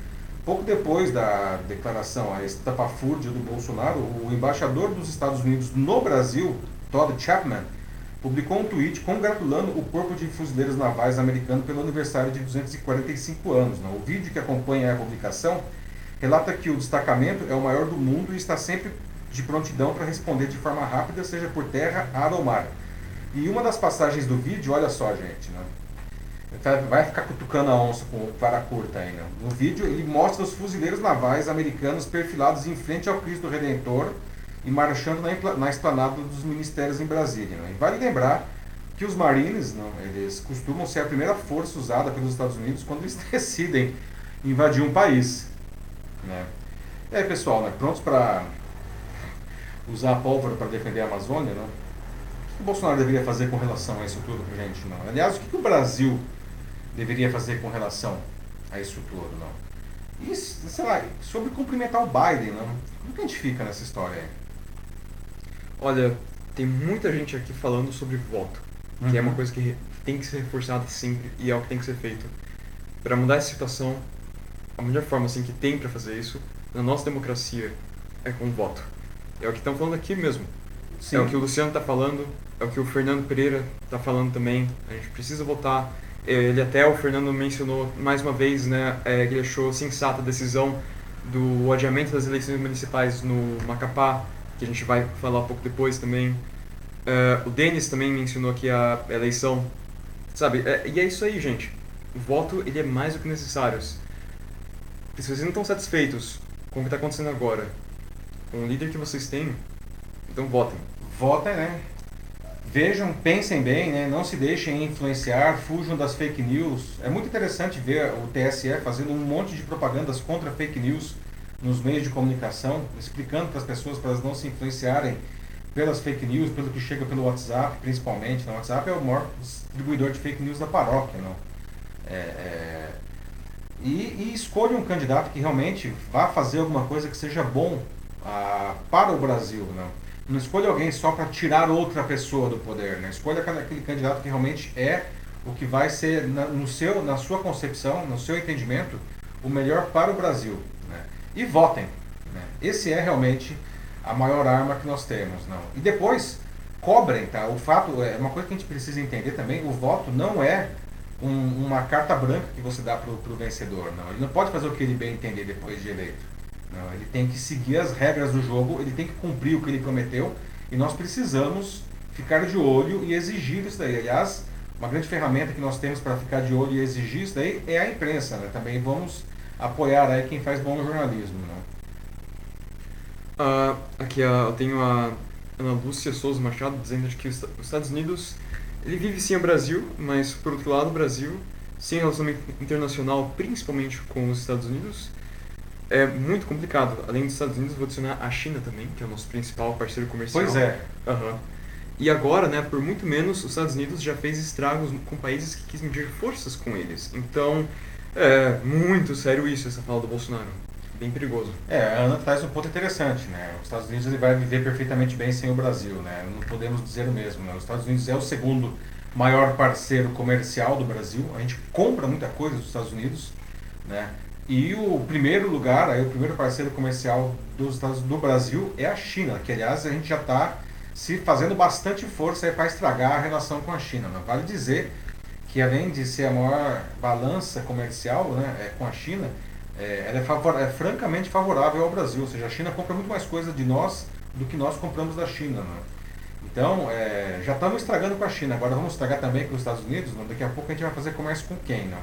Pouco depois da declaração, a estapafúrdia do Bolsonaro, o embaixador dos Estados Unidos no Brasil, Todd Chapman, publicou um tweet congratulando o Corpo de Fuzileiros Navais americano pelo aniversário de 245 anos. Né? O vídeo que acompanha a publicação relata que o destacamento é o maior do mundo e está sempre de prontidão para responder de forma rápida, seja por terra, ar ou mar. E uma das passagens do vídeo, olha só, gente, né? vai ficar cutucando a onça com vara curta ainda. No vídeo ele mostra os fuzileiros navais americanos perfilados em frente ao Cristo Redentor e marchando na, na esplanada dos ministérios em Brasília. Né? Vale lembrar que os Marines, não, eles costumam ser a primeira força usada pelos Estados Unidos quando eles decidem invadir um país. Né? E aí, pessoal, né, prontos para usar a pólvora para defender a Amazônia? Né? O que o Bolsonaro deveria fazer com relação a isso tudo, gente? Não? Aliás, o que o Brasil deveria fazer com relação a isso tudo, não? E, sei lá, sobre cumprimentar o Biden, não? Como que a gente fica nessa história aí? Olha, tem muita gente aqui falando sobre voto, uhum. que é uma uhum. coisa que tem que ser reforçada sempre e é o que tem que ser feito. Para mudar essa situação, a melhor forma assim que tem para fazer isso na nossa democracia é com o voto. É o que estão falando aqui mesmo. Sim. É o que o Luciano está falando, é o que o Fernando Pereira está falando também. A gente precisa votar ele até, o Fernando mencionou mais uma vez, né, é, que ele achou sensata a decisão do adiamento das eleições municipais no Macapá, que a gente vai falar um pouco depois também. É, o Denis também mencionou aqui a eleição, sabe? É, e é isso aí, gente. O voto ele é mais do que necessário. Se vocês não estão satisfeitos com o que está acontecendo agora, com o líder que vocês têm, então votem. Votem, né? Vejam, pensem bem, né? não se deixem influenciar, fujam das fake news. É muito interessante ver o TSE fazendo um monte de propagandas contra fake news nos meios de comunicação, explicando para as pessoas para elas não se influenciarem pelas fake news, pelo que chega pelo WhatsApp, principalmente. O WhatsApp é o maior distribuidor de fake news da paróquia. Não? É, é... E, e escolha um candidato que realmente vá fazer alguma coisa que seja bom ah, para o Brasil. Não? Não escolha alguém só para tirar outra pessoa do poder. Né? Escolha aquele candidato que realmente é o que vai ser, na, no seu, na sua concepção, no seu entendimento, o melhor para o Brasil. E votem. Né? Esse é realmente a maior arma que nós temos. Não? E depois, cobrem. Tá? O fato, é uma coisa que a gente precisa entender também, o voto não é um, uma carta branca que você dá para o vencedor. Não. Ele não pode fazer o que ele bem entender depois de eleito. Não, ele tem que seguir as regras do jogo, ele tem que cumprir o que ele prometeu e nós precisamos ficar de olho e exigir isso daí. Aliás, uma grande ferramenta que nós temos para ficar de olho e exigir isso daí é a imprensa. Né? Também vamos apoiar aí quem faz bom jornalismo. Né? Uh, aqui uh, eu tenho a Ana Lúcia Souza Machado dizendo que os Estados Unidos ele vive sim o Brasil, mas por outro lado o Brasil sem relacionamento internacional, principalmente com os Estados Unidos, é muito complicado. Além dos Estados Unidos, vou adicionar a China também, que é o nosso principal parceiro comercial. Pois é. Uhum. E agora, né, por muito menos, os Estados Unidos já fez estragos com países que quis medir forças com eles. Então, é muito sério isso, essa fala do Bolsonaro. Bem perigoso. É, a Ana traz um ponto interessante, né? Os Estados Unidos ele vai viver perfeitamente bem sem o Brasil, né? Não podemos dizer o mesmo, né? Os Estados Unidos é o segundo maior parceiro comercial do Brasil. A gente compra muita coisa dos Estados Unidos, né? E o primeiro lugar, aí, o primeiro parceiro comercial dos Estados do Brasil é a China, que aliás a gente já está se fazendo bastante força para estragar a relação com a China. Né? Vale dizer que além de ser a maior balança comercial né, é, com a China, é, ela é, favor, é, francamente favorável ao Brasil. Ou seja, a China compra muito mais coisa de nós do que nós compramos da China. Né? Então, é, já estamos estragando com a China, agora vamos estragar também com os Estados Unidos. Né? Daqui a pouco a gente vai fazer comércio com quem? Né?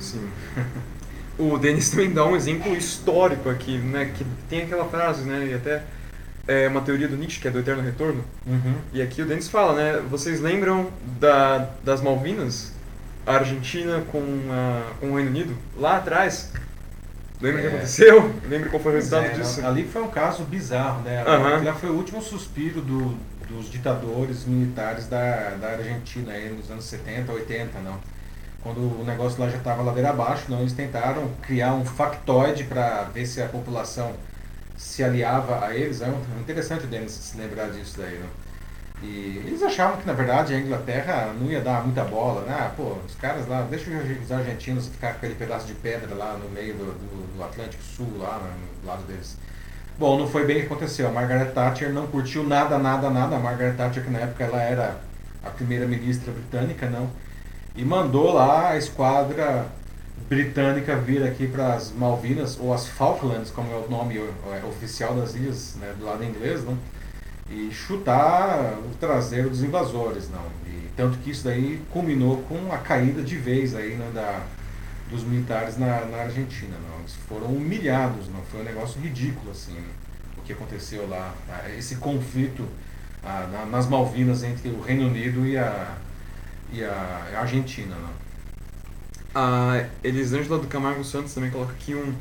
Sim. o Denis também dá um exemplo histórico aqui, né? Que tem aquela frase, né? E até é uma teoria do Nietzsche, que é do eterno retorno. Uhum. E aqui o Denis fala, né? Vocês lembram da, das Malvinas? A Argentina com, a, com o Reino Unido? Lá atrás? Lembra o é. que aconteceu? Lembra qual foi o resultado é, disso? Ali foi um caso bizarro, né? Uhum. Lá foi o último suspiro do, dos ditadores militares da, da Argentina aí nos anos 70, 80, não quando o negócio lá já estava ladeira abaixo, não, eles tentaram criar um factoide para ver se a população se aliava a eles. É interessante o Denis se lembrar disso daí. Né? E eles achavam que, na verdade, a Inglaterra não ia dar muita bola. Né? Ah, pô, os caras lá, deixa os argentinos ficar com aquele pedaço de pedra lá no meio do, do, do Atlântico Sul, lá no lado deles. Bom, não foi bem o que aconteceu. A Margaret Thatcher não curtiu nada, nada, nada. A Margaret Thatcher, que na época ela era a primeira ministra britânica, não e mandou lá a esquadra britânica vir aqui para as Malvinas, ou as Falklands, como é o nome é, oficial das ilhas né, do lado inglês, não? e chutar o traseiro dos invasores. Não? E, tanto que isso daí culminou com a caída de vez aí, né, da, dos militares na, na Argentina. Não? Eles foram humilhados, não foi um negócio ridículo assim, o que aconteceu lá, esse conflito ah, na, nas Malvinas entre o Reino Unido e a e a, Argentina. Né? A Elisângela do Camargo Santos também coloca aqui um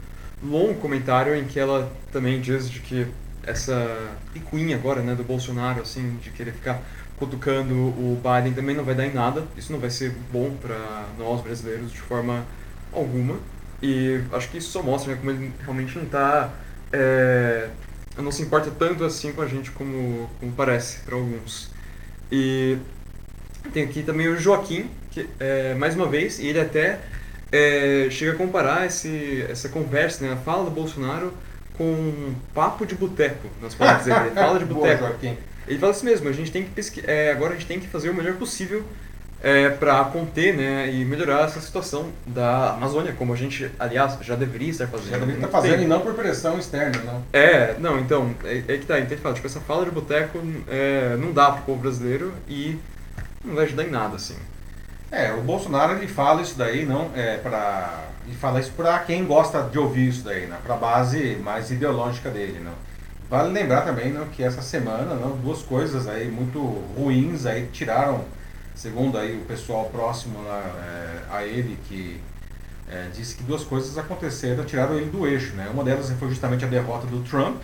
longo comentário em que ela também diz de que essa picuinha agora né, do Bolsonaro, assim, de querer ficar cutucando o Biden também não vai dar em nada. Isso não vai ser bom para nós brasileiros de forma alguma. E acho que isso só mostra né, como ele realmente não está. É, não se importa tanto assim com a gente como, como parece para alguns. E tem aqui também o Joaquim, que, é, mais uma vez, e ele até é, chega a comparar esse, essa conversa, né, a fala do Bolsonaro com um papo de boteco, nós podemos dizer. fala de boteco. Ele fala assim mesmo, a gente tem que pesqui é, agora a gente tem que fazer o melhor possível é, para conter né, e melhorar essa situação da Amazônia, como a gente, aliás, já deveria estar fazendo. Já deveria estar fazendo tempo. e não por pressão externa, não. É, não, então, é, é que tá, então ele fala, tipo, essa fala de boteco é, não dá para o povo brasileiro e não vai ajudar em nada, assim. É, o Bolsonaro ele fala isso daí, não é para ele fala isso para quem gosta de ouvir isso daí, né? Para base mais ideológica dele, não. Vale lembrar também, não, que essa semana, não, duas coisas aí muito ruins aí tiraram, segundo aí o pessoal próximo é, a ele que é, disse que duas coisas aconteceram, tiraram ele do eixo, né? Uma delas foi justamente a derrota do Trump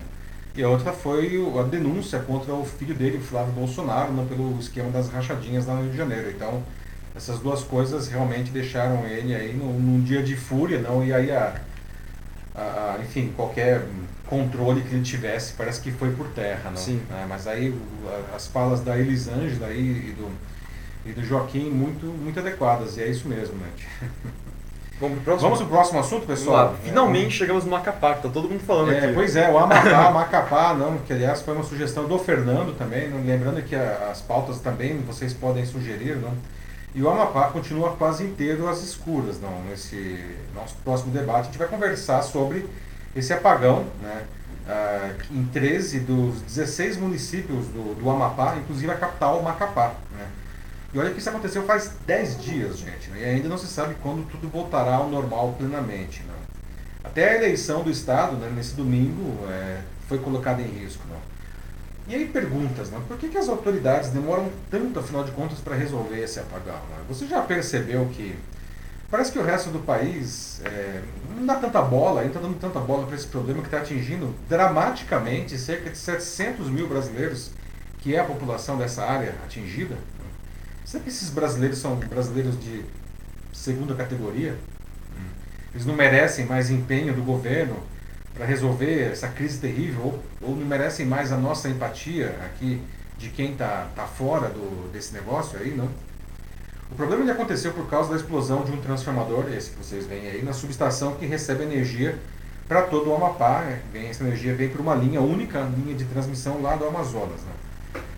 e a outra foi a denúncia contra o filho dele, Flávio Bolsonaro, né, pelo esquema das rachadinhas lá no Rio de Janeiro. Então, essas duas coisas realmente deixaram ele aí num, num dia de fúria, não? E aí, a, a, enfim, qualquer controle que ele tivesse parece que foi por terra, não? Sim. É, mas aí as falas da Elisângela e do, e do Joaquim muito, muito adequadas, e é isso mesmo, né? Vamos pro próximo? Vamos pro próximo assunto, pessoal? Finalmente é, chegamos no Macapá, que tá todo mundo falando é, aqui. Pois é, o Amapá, Macapá, não, que aliás foi uma sugestão do Fernando também, não, lembrando que a, as pautas também vocês podem sugerir, não? E o Amapá continua quase inteiro às escuras, não? Nesse nosso próximo debate a gente vai conversar sobre esse apagão, né? Ah, em 13 dos 16 municípios do, do Amapá, inclusive a capital Macapá, né? E olha que isso aconteceu faz 10 dias, gente, né? e ainda não se sabe quando tudo voltará ao normal plenamente. Né? Até a eleição do Estado, né, nesse domingo, é, foi colocada em risco. Né? E aí perguntas, né? por que, que as autoridades demoram tanto, afinal de contas, para resolver esse apagão? Né? Você já percebeu que parece que o resto do país é, não dá tanta bola, ainda está dando tanta bola para esse problema que está atingindo dramaticamente cerca de 700 mil brasileiros, que é a população dessa área atingida? Será que esses brasileiros são brasileiros de segunda categoria? Eles não merecem mais empenho do governo para resolver essa crise terrível? Ou, ou, não merecem mais a nossa empatia aqui de quem está tá fora do, desse negócio aí, não? O problema ele aconteceu por causa da explosão de um transformador, esse que vocês veem aí, na subestação que recebe energia para todo o Amapá. Vem, essa energia vem por uma linha única, linha de transmissão lá do Amazonas. Né?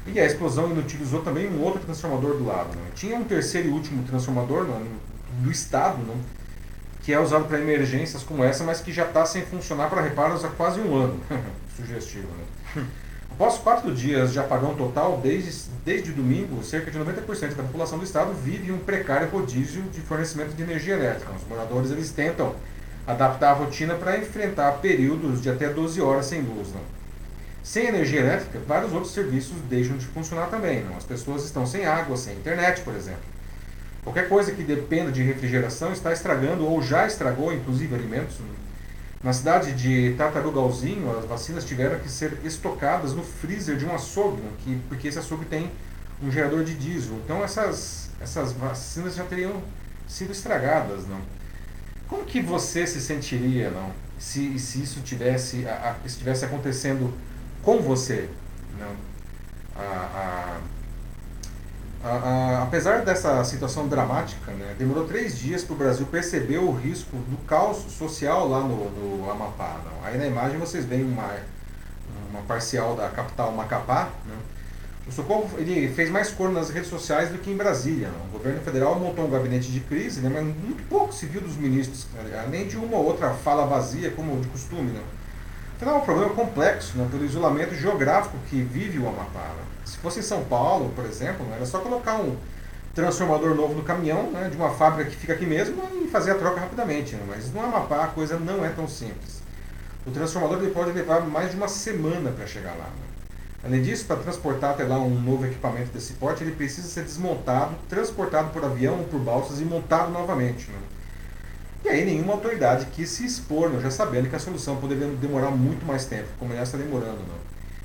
E a explosão inutilizou também um outro transformador do lado. Né? Tinha um terceiro e último transformador no, do Estado, né? que é usado para emergências como essa, mas que já está sem funcionar para reparos há quase um ano. Sugestivo, né? Após quatro dias de apagão total, desde, desde domingo, cerca de 90% da população do estado vive um precário rodízio de fornecimento de energia elétrica. Os moradores eles tentam adaptar a rotina para enfrentar períodos de até 12 horas sem luz. Não? Sem energia elétrica, vários outros serviços deixam de funcionar também. Não? As pessoas estão sem água, sem internet, por exemplo. Qualquer coisa que dependa de refrigeração está estragando ou já estragou, inclusive, alimentos. Na cidade de Tartarugalzinho, as vacinas tiveram que ser estocadas no freezer de um açougue, né, que, porque esse açougue tem um gerador de diesel. Então essas, essas vacinas já teriam sido estragadas. Não? Como que você se sentiria não? Se, se isso tivesse, a, a, estivesse acontecendo com você? Não? A, a apesar dessa situação dramática, né, demorou três dias para o Brasil perceber o risco do caos social lá no, no Amapá. Não. Aí na imagem vocês veem uma, uma parcial da capital Macapá. Né. O Socorro ele fez mais cor nas redes sociais do que em Brasília. Não. O governo federal montou um gabinete de crise, né, mas muito pouco se viu dos ministros, além de uma ou outra fala vazia, como de costume. Não. Afinal, é um problema complexo né, pelo isolamento geográfico que vive o Amapá. Né. Se fosse em São Paulo, por exemplo, era só colocar um transformador novo no caminhão, né, de uma fábrica que fica aqui mesmo, e fazer a troca rapidamente. Né? Mas no Amapá a coisa não é tão simples. O transformador ele pode levar mais de uma semana para chegar lá. Né? Além disso, para transportar até lá um novo equipamento desse porte, ele precisa ser desmontado, transportado por avião ou por balsas e montado novamente. Né? E aí nenhuma autoridade quis se expor, né, já sabendo que a solução poderia demorar muito mais tempo, como ela está demorando. Né?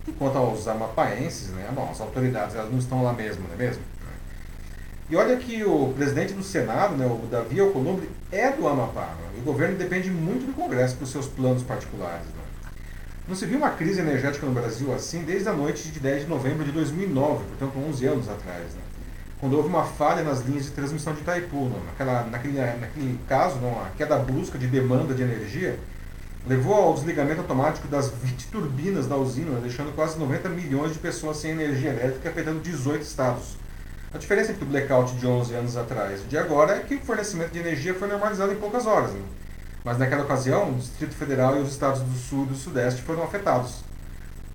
E quanto aos amapaenses, né, bom, as autoridades elas não estão lá mesmo, não é mesmo? E olha que o presidente do Senado, né, o Davi Alcolumbre, é do Amapá. Né, e o governo depende muito do Congresso para os seus planos particulares. Não se viu uma crise energética no Brasil assim desde a noite de 10 de novembro de 2009, portanto 11 anos atrás. Né, quando houve uma falha nas linhas de transmissão de Itaipu. Naquela, naquele, naquele caso, não, a queda brusca de demanda de energia levou ao desligamento automático das 20 turbinas da usina, deixando quase 90 milhões de pessoas sem energia elétrica, afetando 18 estados. A diferença entre o blackout de 11 anos atrás e de agora é que o fornecimento de energia foi normalizado em poucas horas. Né? Mas naquela ocasião, o Distrito Federal e os estados do Sul e do Sudeste foram afetados.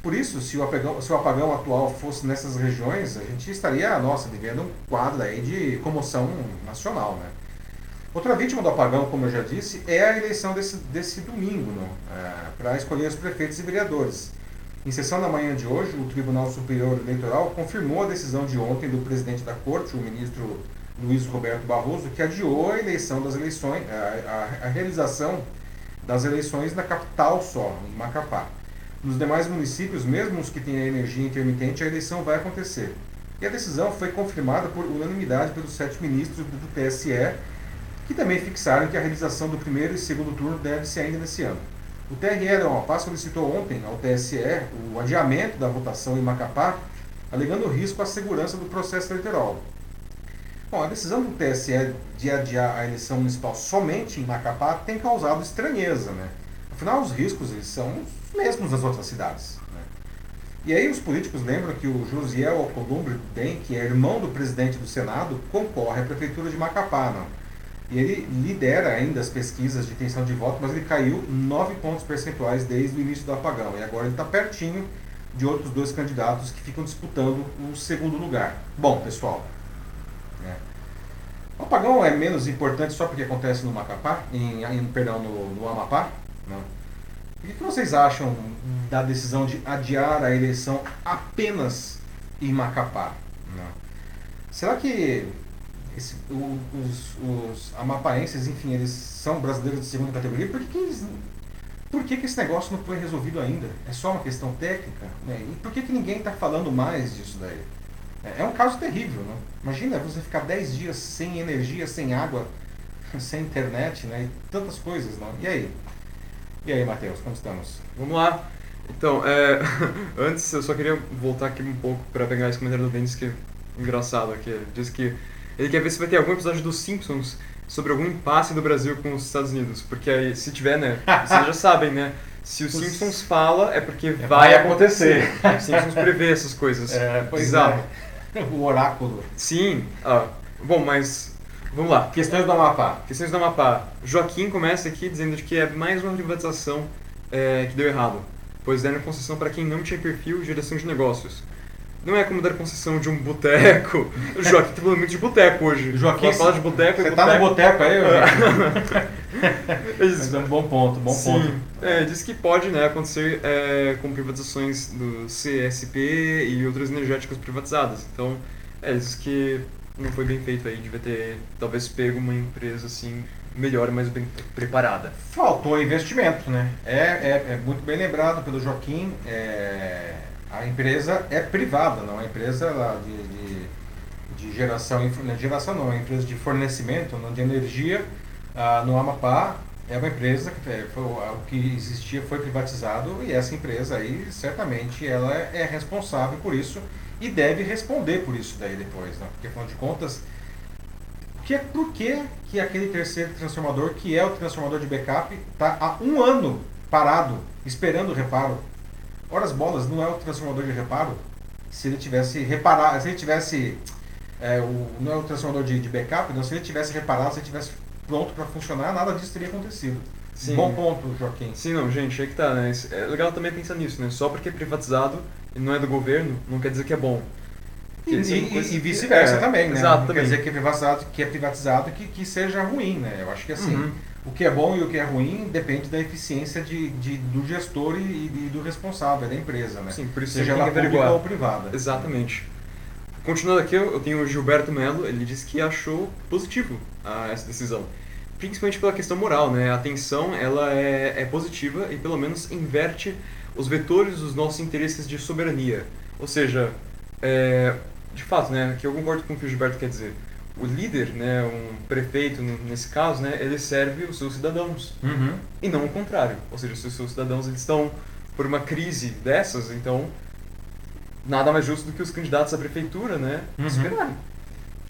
Por isso, se o, apagão, se o apagão atual fosse nessas regiões, a gente estaria, nossa, vivendo um quadro aí de comoção nacional, né? Outra vítima do apagão, como eu já disse, é a eleição desse, desse domingo, é, para escolher os prefeitos e vereadores. Em sessão da manhã de hoje, o Tribunal Superior Eleitoral confirmou a decisão de ontem do presidente da Corte, o ministro Luiz Roberto Barroso, que adiou a eleição das eleições, a, a, a realização das eleições na capital só, em Macapá. Nos demais municípios, mesmo os que têm a energia intermitente, a eleição vai acontecer. E a decisão foi confirmada por unanimidade pelos sete ministros do TSE que também fixaram que a realização do primeiro e segundo turno deve ser ainda nesse ano. O TRE da Amapá solicitou ontem ao TSE o adiamento da votação em Macapá, alegando risco à segurança do processo eleitoral. Bom, a decisão do TSE de adiar a eleição municipal somente em Macapá tem causado estranheza, né? Afinal, os riscos eles são mesmos das outras cidades. Né? E aí os políticos lembram que o Josiel Alcolumbre Bem, que é irmão do presidente do Senado, concorre à prefeitura de Macapá, não? E ele lidera ainda as pesquisas de intenção de voto, mas ele caiu 9 pontos percentuais desde o início do apagão. E agora ele está pertinho de outros dois candidatos que ficam disputando o segundo lugar. Bom, pessoal, é. o apagão é menos importante só porque acontece no Macapá, em, em perdão, no, no Amapá? Não. O que vocês acham da decisão de adiar a eleição apenas em Macapá? Não. Será que esse, os, os amapaenses, enfim, eles são brasileiros de segunda categoria, por que, que eles, por que, que esse negócio não foi resolvido ainda? É só uma questão técnica? Né? E por que, que ninguém está falando mais disso daí? É, é um caso terrível, né? Imagina você ficar 10 dias sem energia, sem água, sem internet, né? E tantas coisas, não? E aí? E aí, Matheus, como estamos? Vamos lá. Então, é, antes eu só queria voltar aqui um pouco para pegar esse comentário do Bendis que é engraçado aqui. Ele diz que ele quer ver se vai ter algum episódio dos Simpsons sobre algum impasse do Brasil com os Estados Unidos. Porque aí, se tiver, né? Vocês já sabem, né? Se o Simpsons fala, é porque é, vai, vai acontecer. acontecer. o Simpsons prevê essas coisas. É, pois Exato. É. O oráculo. Sim. Ah, bom, mas Vamos lá. Questões do Amapá. Questões do Amapá. Joaquim começa aqui dizendo que é mais uma privatização é, que deu errado, pois deram concessão para quem não tinha perfil de geração de negócios. Não é como dar concessão de um boteco. O Joaquim tá falando muito de boteco hoje. Joaquim, fala de boteco Você tá no boteco aí? Mas é um bom ponto, bom Sim. ponto. É, diz que pode né, acontecer é, com privatizações do CSP e outras energéticas privatizadas. Então, é, diz que não foi bem feito aí, devia ter talvez pego uma empresa assim melhor, mais bem preparada. Faltou investimento, né? É, é, é muito bem lembrado pelo Joaquim. é, a empresa é privada, não é empresa lá de, de, de geração, não, geração não, é empresa de fornecimento não, de energia ah, no Amapá. É uma empresa que é, foi, o que existia foi privatizado e essa empresa aí certamente ela é responsável por isso e deve responder por isso daí depois, né? porque afinal de contas que, por que, que aquele terceiro transformador, que é o transformador de backup, está há um ano parado, esperando o reparo? Ora as bolas, não é o transformador de reparo? Se ele tivesse reparado, se ele tivesse. é, o, não é o transformador de, de backup, não, se ele tivesse reparado, se ele tivesse pronto para funcionar, nada disso teria acontecido. Sim. Bom ponto, Joaquim. Sim, não, gente, é que tá, né? É legal também pensar nisso, né? Só porque é privatizado e não é do governo, não quer dizer que é bom. E, e- e vice-versa é, também, né? Exato, não quer também. dizer que é privatizado, que é privatizado que, que seja ruim, né? Eu acho que assim, Uhum. o que é bom e o que é ruim depende da eficiência de, de- do gestor e, e do responsável, da empresa, né? Sim, por isso seja ela pública averiguar. ou privada. Exatamente. Continuando aqui, eu eu tenho o Gilberto Melo, ele disse que achou positivo a essa decisão. Principalmente pela questão moral, né? A tensão, ela é, é positiva e pelo menos inverte os vetores dos nossos interesses de soberania. Ou seja, é, de fato, né? Que eu concordo com o que o Gilberto quer dizer. O líder, né? Um prefeito, nesse caso, né? Ele serve os seus cidadãos Uhum. e não o contrário. Ou seja, se os seus cidadãos eles estão por uma crise dessas, então nada mais justo do que os candidatos à prefeitura, né? Uhum. Esperarem.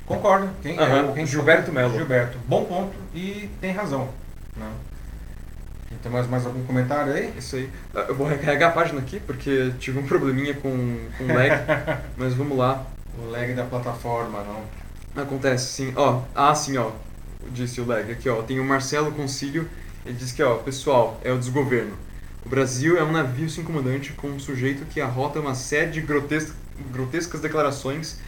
Concordo. Quem, é o- quem Gilberto Melo. Gilberto. Bom ponto e tem razão. Né? Tem mais, mais algum comentário aí? Isso aí. Ah, Eu vou recarregar a página aqui porque tive um probleminha com, com lag, mas vamos lá. O lag da plataforma, não. Acontece sim. Ó, ah, sim, ó. Disse o lag aqui, ó. Tem o Marcelo Concílio. Ele diz que, ó, pessoal, é o desgoverno. O Brasil é um navio sem comandante com um sujeito que arrota uma série de grotes- grotescas declarações,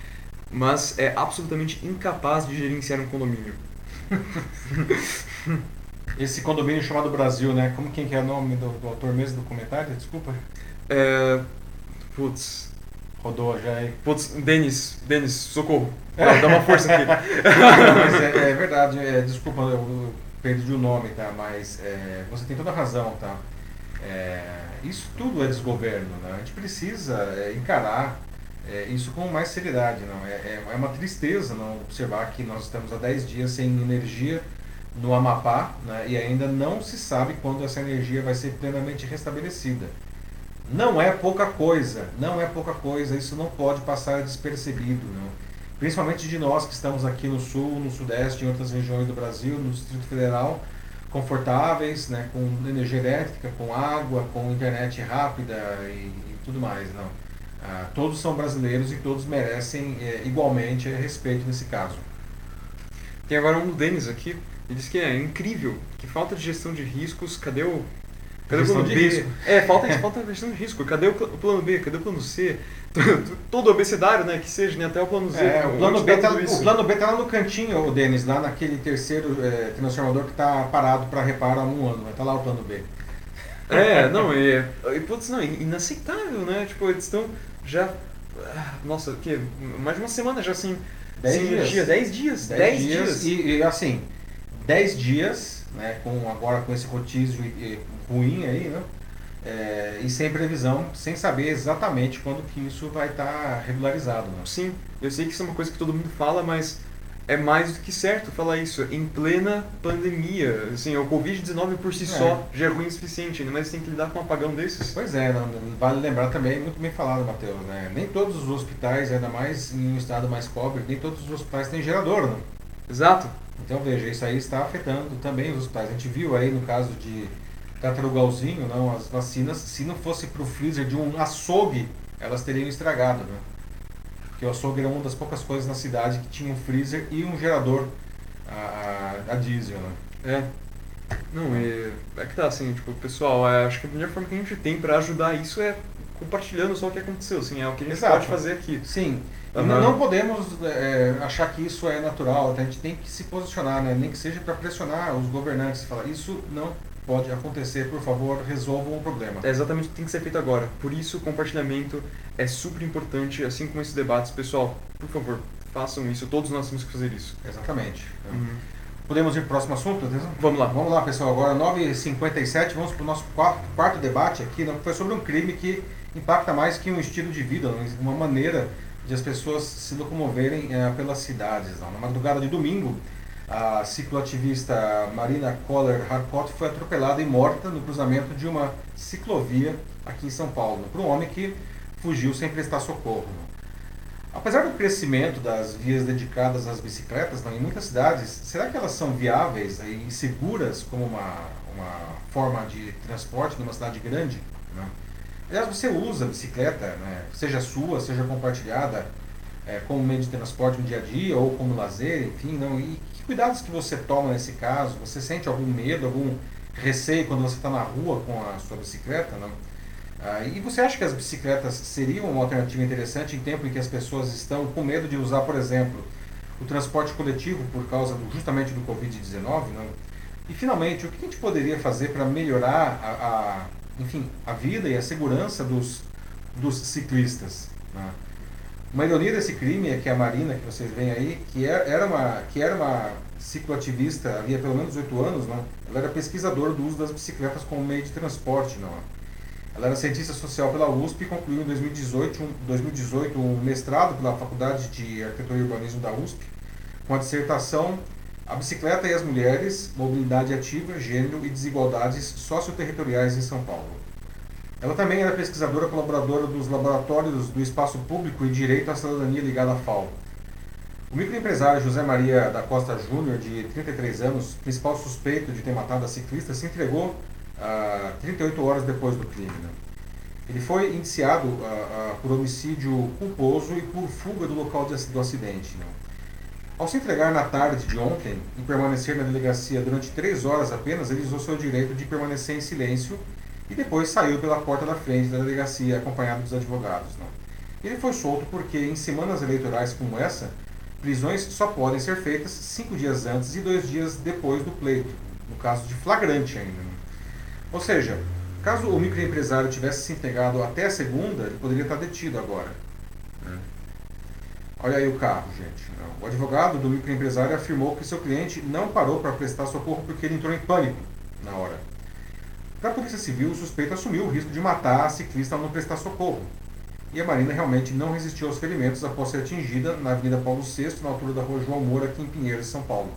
mas é absolutamente incapaz de gerenciar um condomínio. Esse condomínio chamado Brasil, né? Como quem que é o nome do, do autor mesmo do comentário? Desculpa. É. Putz. Rodou já aí. Putz, Denis, Denis, socorro. Dá uma força aqui. Mas é, é verdade, é, desculpa, eu, eu perdi o nome, tá? Mas é, você tem toda a razão, tá? É, isso tudo é desgoverno, né? A gente precisa é, encarar é, isso com mais seriedade, não? É, é, é uma tristeza não observar que nós estamos há 10 dias sem energia no Amapá, né? E ainda não se sabe quando essa energia vai ser plenamente restabelecida. Não é pouca coisa, não é pouca coisa, isso não pode passar despercebido, não. Principalmente de nós que estamos aqui no sul, no sudeste, em outras regiões do Brasil, no Distrito Federal, confortáveis, né, com energia elétrica, com água, com internet rápida e, e tudo mais, não. Ah, todos são brasileiros e todos merecem eh, igualmente respeito nesse caso. Tem agora um do Denis aqui. Ele diz que é incrível, que falta de gestão de riscos. Cadê o. Cadê o plano de B? risco. É, falta, falta gestão de risco. Cadê o, pl- o plano B? Cadê o plano C? Todo abecedário, né? Que seja, né? Até o plano Z. É, o, plano B tá tá, o plano B tá lá no cantinho, o Denis, lá naquele terceiro eh, transformador que está parado para reparo há um ano. Vai tá lá o plano B. É, não, é. e, Putz, não, inaceitável, né? Tipo, eles estão já. ah, Nossa, o quê? Mais de uma semana já sem. Dez sem dias. energia. Dez dias. Dez Dez, dias, dias. E, e, assim, 10 dias, né, com, agora com esse rodízio ruim aí, né? eh, e sem previsão, sem saber exatamente quando que isso vai estar regularizado. Né? Sim, eu sei que isso é uma coisa que todo mundo fala, mas é mais do que certo falar isso. Em plena pandemia, assim, o Covid-19 por si É. só já é ruim o suficiente, né? mas tem que lidar com um apagão desses. Pois é, não, não- vale lembrar também, muito bem falado, Matheus, né? Nem todos os hospitais, ainda mais em um estado mais pobre, nem todos os hospitais têm gerador, né? Exato. Então veja, isso aí está afetando também os hospitais. A gente viu aí no caso de Tartarugalzinho, não, as vacinas, se não fosse para o freezer de um açougue, elas teriam estragado, né? Porque o açougue era uma das poucas coisas na cidade que tinha um freezer e um gerador a, a, a diesel, né? É. Não, é, é que tá assim, tipo, pessoal, é, acho que a primeira forma que a gente tem para ajudar isso é compartilhando só o que aconteceu, assim, é o que a gente Exato. pode fazer aqui. Sim. Aham. não, não podemos é, achar que isso é natural, a gente tem que se posicionar, né? nem que seja para pressionar os governantes e falar isso não pode acontecer, por favor, resolvam o problema. É exatamente o que tem que ser feito agora. Por isso, o compartilhamento é super importante, assim como esses debates. Pessoal, por favor, façam isso. Todos nós temos que fazer isso. Exatamente. Podemos ir para o próximo assunto? atenção? Vamos lá. Vamos lá, pessoal. Agora, 9h57, vamos para o nosso quarto, quarto debate aqui, né, que foi sobre um crime que impacta mais que um estilo de vida, né, uma maneira de as pessoas se locomoverem eh, pelas cidades. né. Na madrugada de domingo, a cicloativista Marina Koller Harcourt foi atropelada e morta no cruzamento de uma ciclovia aqui em São Paulo, por um homem que fugiu sem prestar socorro. Apesar do crescimento das vias dedicadas às bicicletas né, em muitas cidades, será que elas são viáveis e seguras como uma, uma forma de transporte numa cidade grande? né? Aliás, você usa a bicicleta, né, seja sua, seja compartilhada, é, como meio de transporte no dia a dia ou como lazer, enfim, não? E que cuidados que você toma nesse caso? Você sente algum medo, algum receio quando você está na rua com a sua bicicleta? Não? Ah, e você acha que as bicicletas seriam uma alternativa interessante em tempo em que as pessoas estão com medo de usar, por exemplo, o transporte coletivo por causa do, justamente do Covid-19? não? E finalmente, o que a gente poderia fazer para melhorar a, a, enfim, a vida e a segurança dos, dos ciclistas? né? Uma ironia desse crime é que a Marina, que vocês veem aí, que era era uma, que era uma cicloativista havia pelo menos oito anos, não? ela era pesquisadora do uso das bicicletas como meio de transporte. Não? Ela era cientista social pela USP e concluiu em 2018 um, 2018 um mestrado pela Faculdade de Arquitetura e Urbanismo da USP, com a dissertação A Bicicleta e as Mulheres, Mobilidade Ativa, Gênero e Desigualdades Socioterritoriais em São Paulo. Ela também era pesquisadora colaboradora dos laboratórios do Espaço Público e Direito à Cidadania ligada à FAO. O microempresário José Maria da Costa Júnior, de 33 anos, principal suspeito de ter matado a ciclista, se entregou ah, 38 horas depois do crime. né? Ele foi indiciado ah, ah, por homicídio culposo e por fuga do local de, do acidente. né? Ao se entregar na tarde de ontem e permanecer na delegacia durante três horas apenas, ele usou seu direito de permanecer em silêncio e depois saiu pela porta da frente da delegacia acompanhado dos advogados. né? Ele foi solto porque em semanas eleitorais como essa, prisões só podem ser feitas cinco dias antes e dois dias depois do pleito, no caso de flagrante ainda. né? Ou seja, caso o microempresário tivesse se entregado até a segunda, ele poderia estar detido agora. né? Olha aí o carro, gente. O advogado do microempresário afirmou que seu cliente não parou para prestar socorro porque ele entrou em pânico na hora. Para a Polícia Civil, o suspeito assumiu o risco de matar a ciclista ao não prestar socorro. E a Marina realmente não resistiu aos ferimentos após ser atingida na Avenida Paulo VI, na altura da Rua João Moura, aqui em Pinheiros, São Paulo.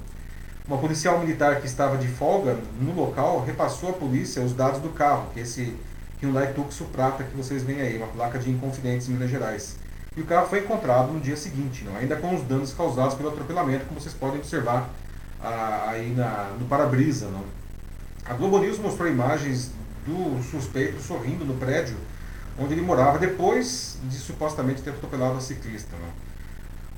Uma policial militar que estava de folga no local repassou à polícia os dados do carro, que é esse Hyundai Tucson prata que vocês veem aí, uma placa de Inconfidentes, Minas Gerais. E o carro foi encontrado no dia seguinte, não? ainda com os danos causados pelo atropelamento, como vocês podem observar ah, aí na, no para-brisa. não? A Globo News mostrou imagens do suspeito sorrindo no prédio onde ele morava depois de supostamente ter atropelado a ciclista. né?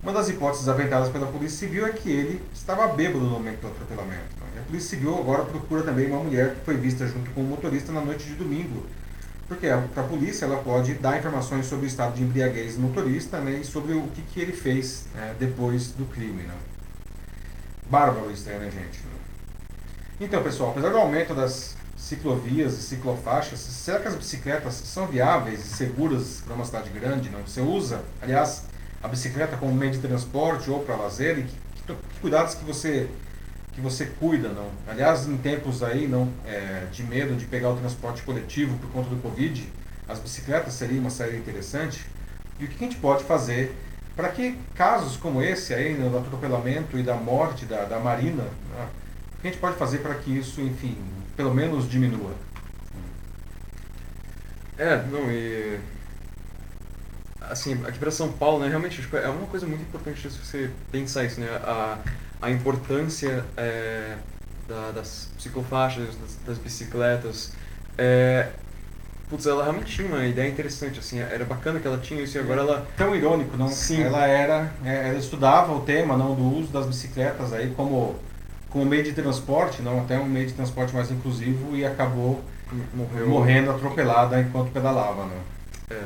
Uma das hipóteses aventadas pela Polícia Civil é que ele estava bêbado no momento do atropelamento. né? E a Polícia Civil agora procura também uma mulher que foi vista junto com o motorista na noite de domingo, porque para a polícia ela pode dar informações sobre o estado de embriaguez do motorista né, e sobre o que, que ele fez né, depois do crime. Né? Bárbaro isso aí, né, gente? Então, pessoal, apesar do aumento das ciclovias e ciclofaixas, será que as bicicletas são viáveis e seguras para uma cidade grande? Não? Você usa, aliás, a bicicleta como meio de transporte ou para lazer? E que, que, cuidados que você que você cuida, não? Aliás, em tempos aí, não, é, de medo de pegar o transporte coletivo por conta do Covid, as bicicletas seriam uma saída interessante. E o que a gente pode fazer para que casos como esse aí, né, do atropelamento e da morte da, da Marina, né, que a gente pode fazer para que isso, enfim, pelo menos diminua? É, não, e. Assim, aqui para São Paulo, né, realmente, é uma coisa muito importante se você pensar isso, né? A, a importância é, da, das ciclofaixas, das, das bicicletas. É, putz, ela realmente tinha uma ideia interessante, assim, era bacana que ela tinha isso e agora ela... Tão irônico, não? Sim. Ela era, é, ela estudava o tema, não, do uso das bicicletas aí como, como meio de transporte, não, até um meio de transporte mais inclusivo e acabou Morreu. morrendo atropelada enquanto pedalava, não? É.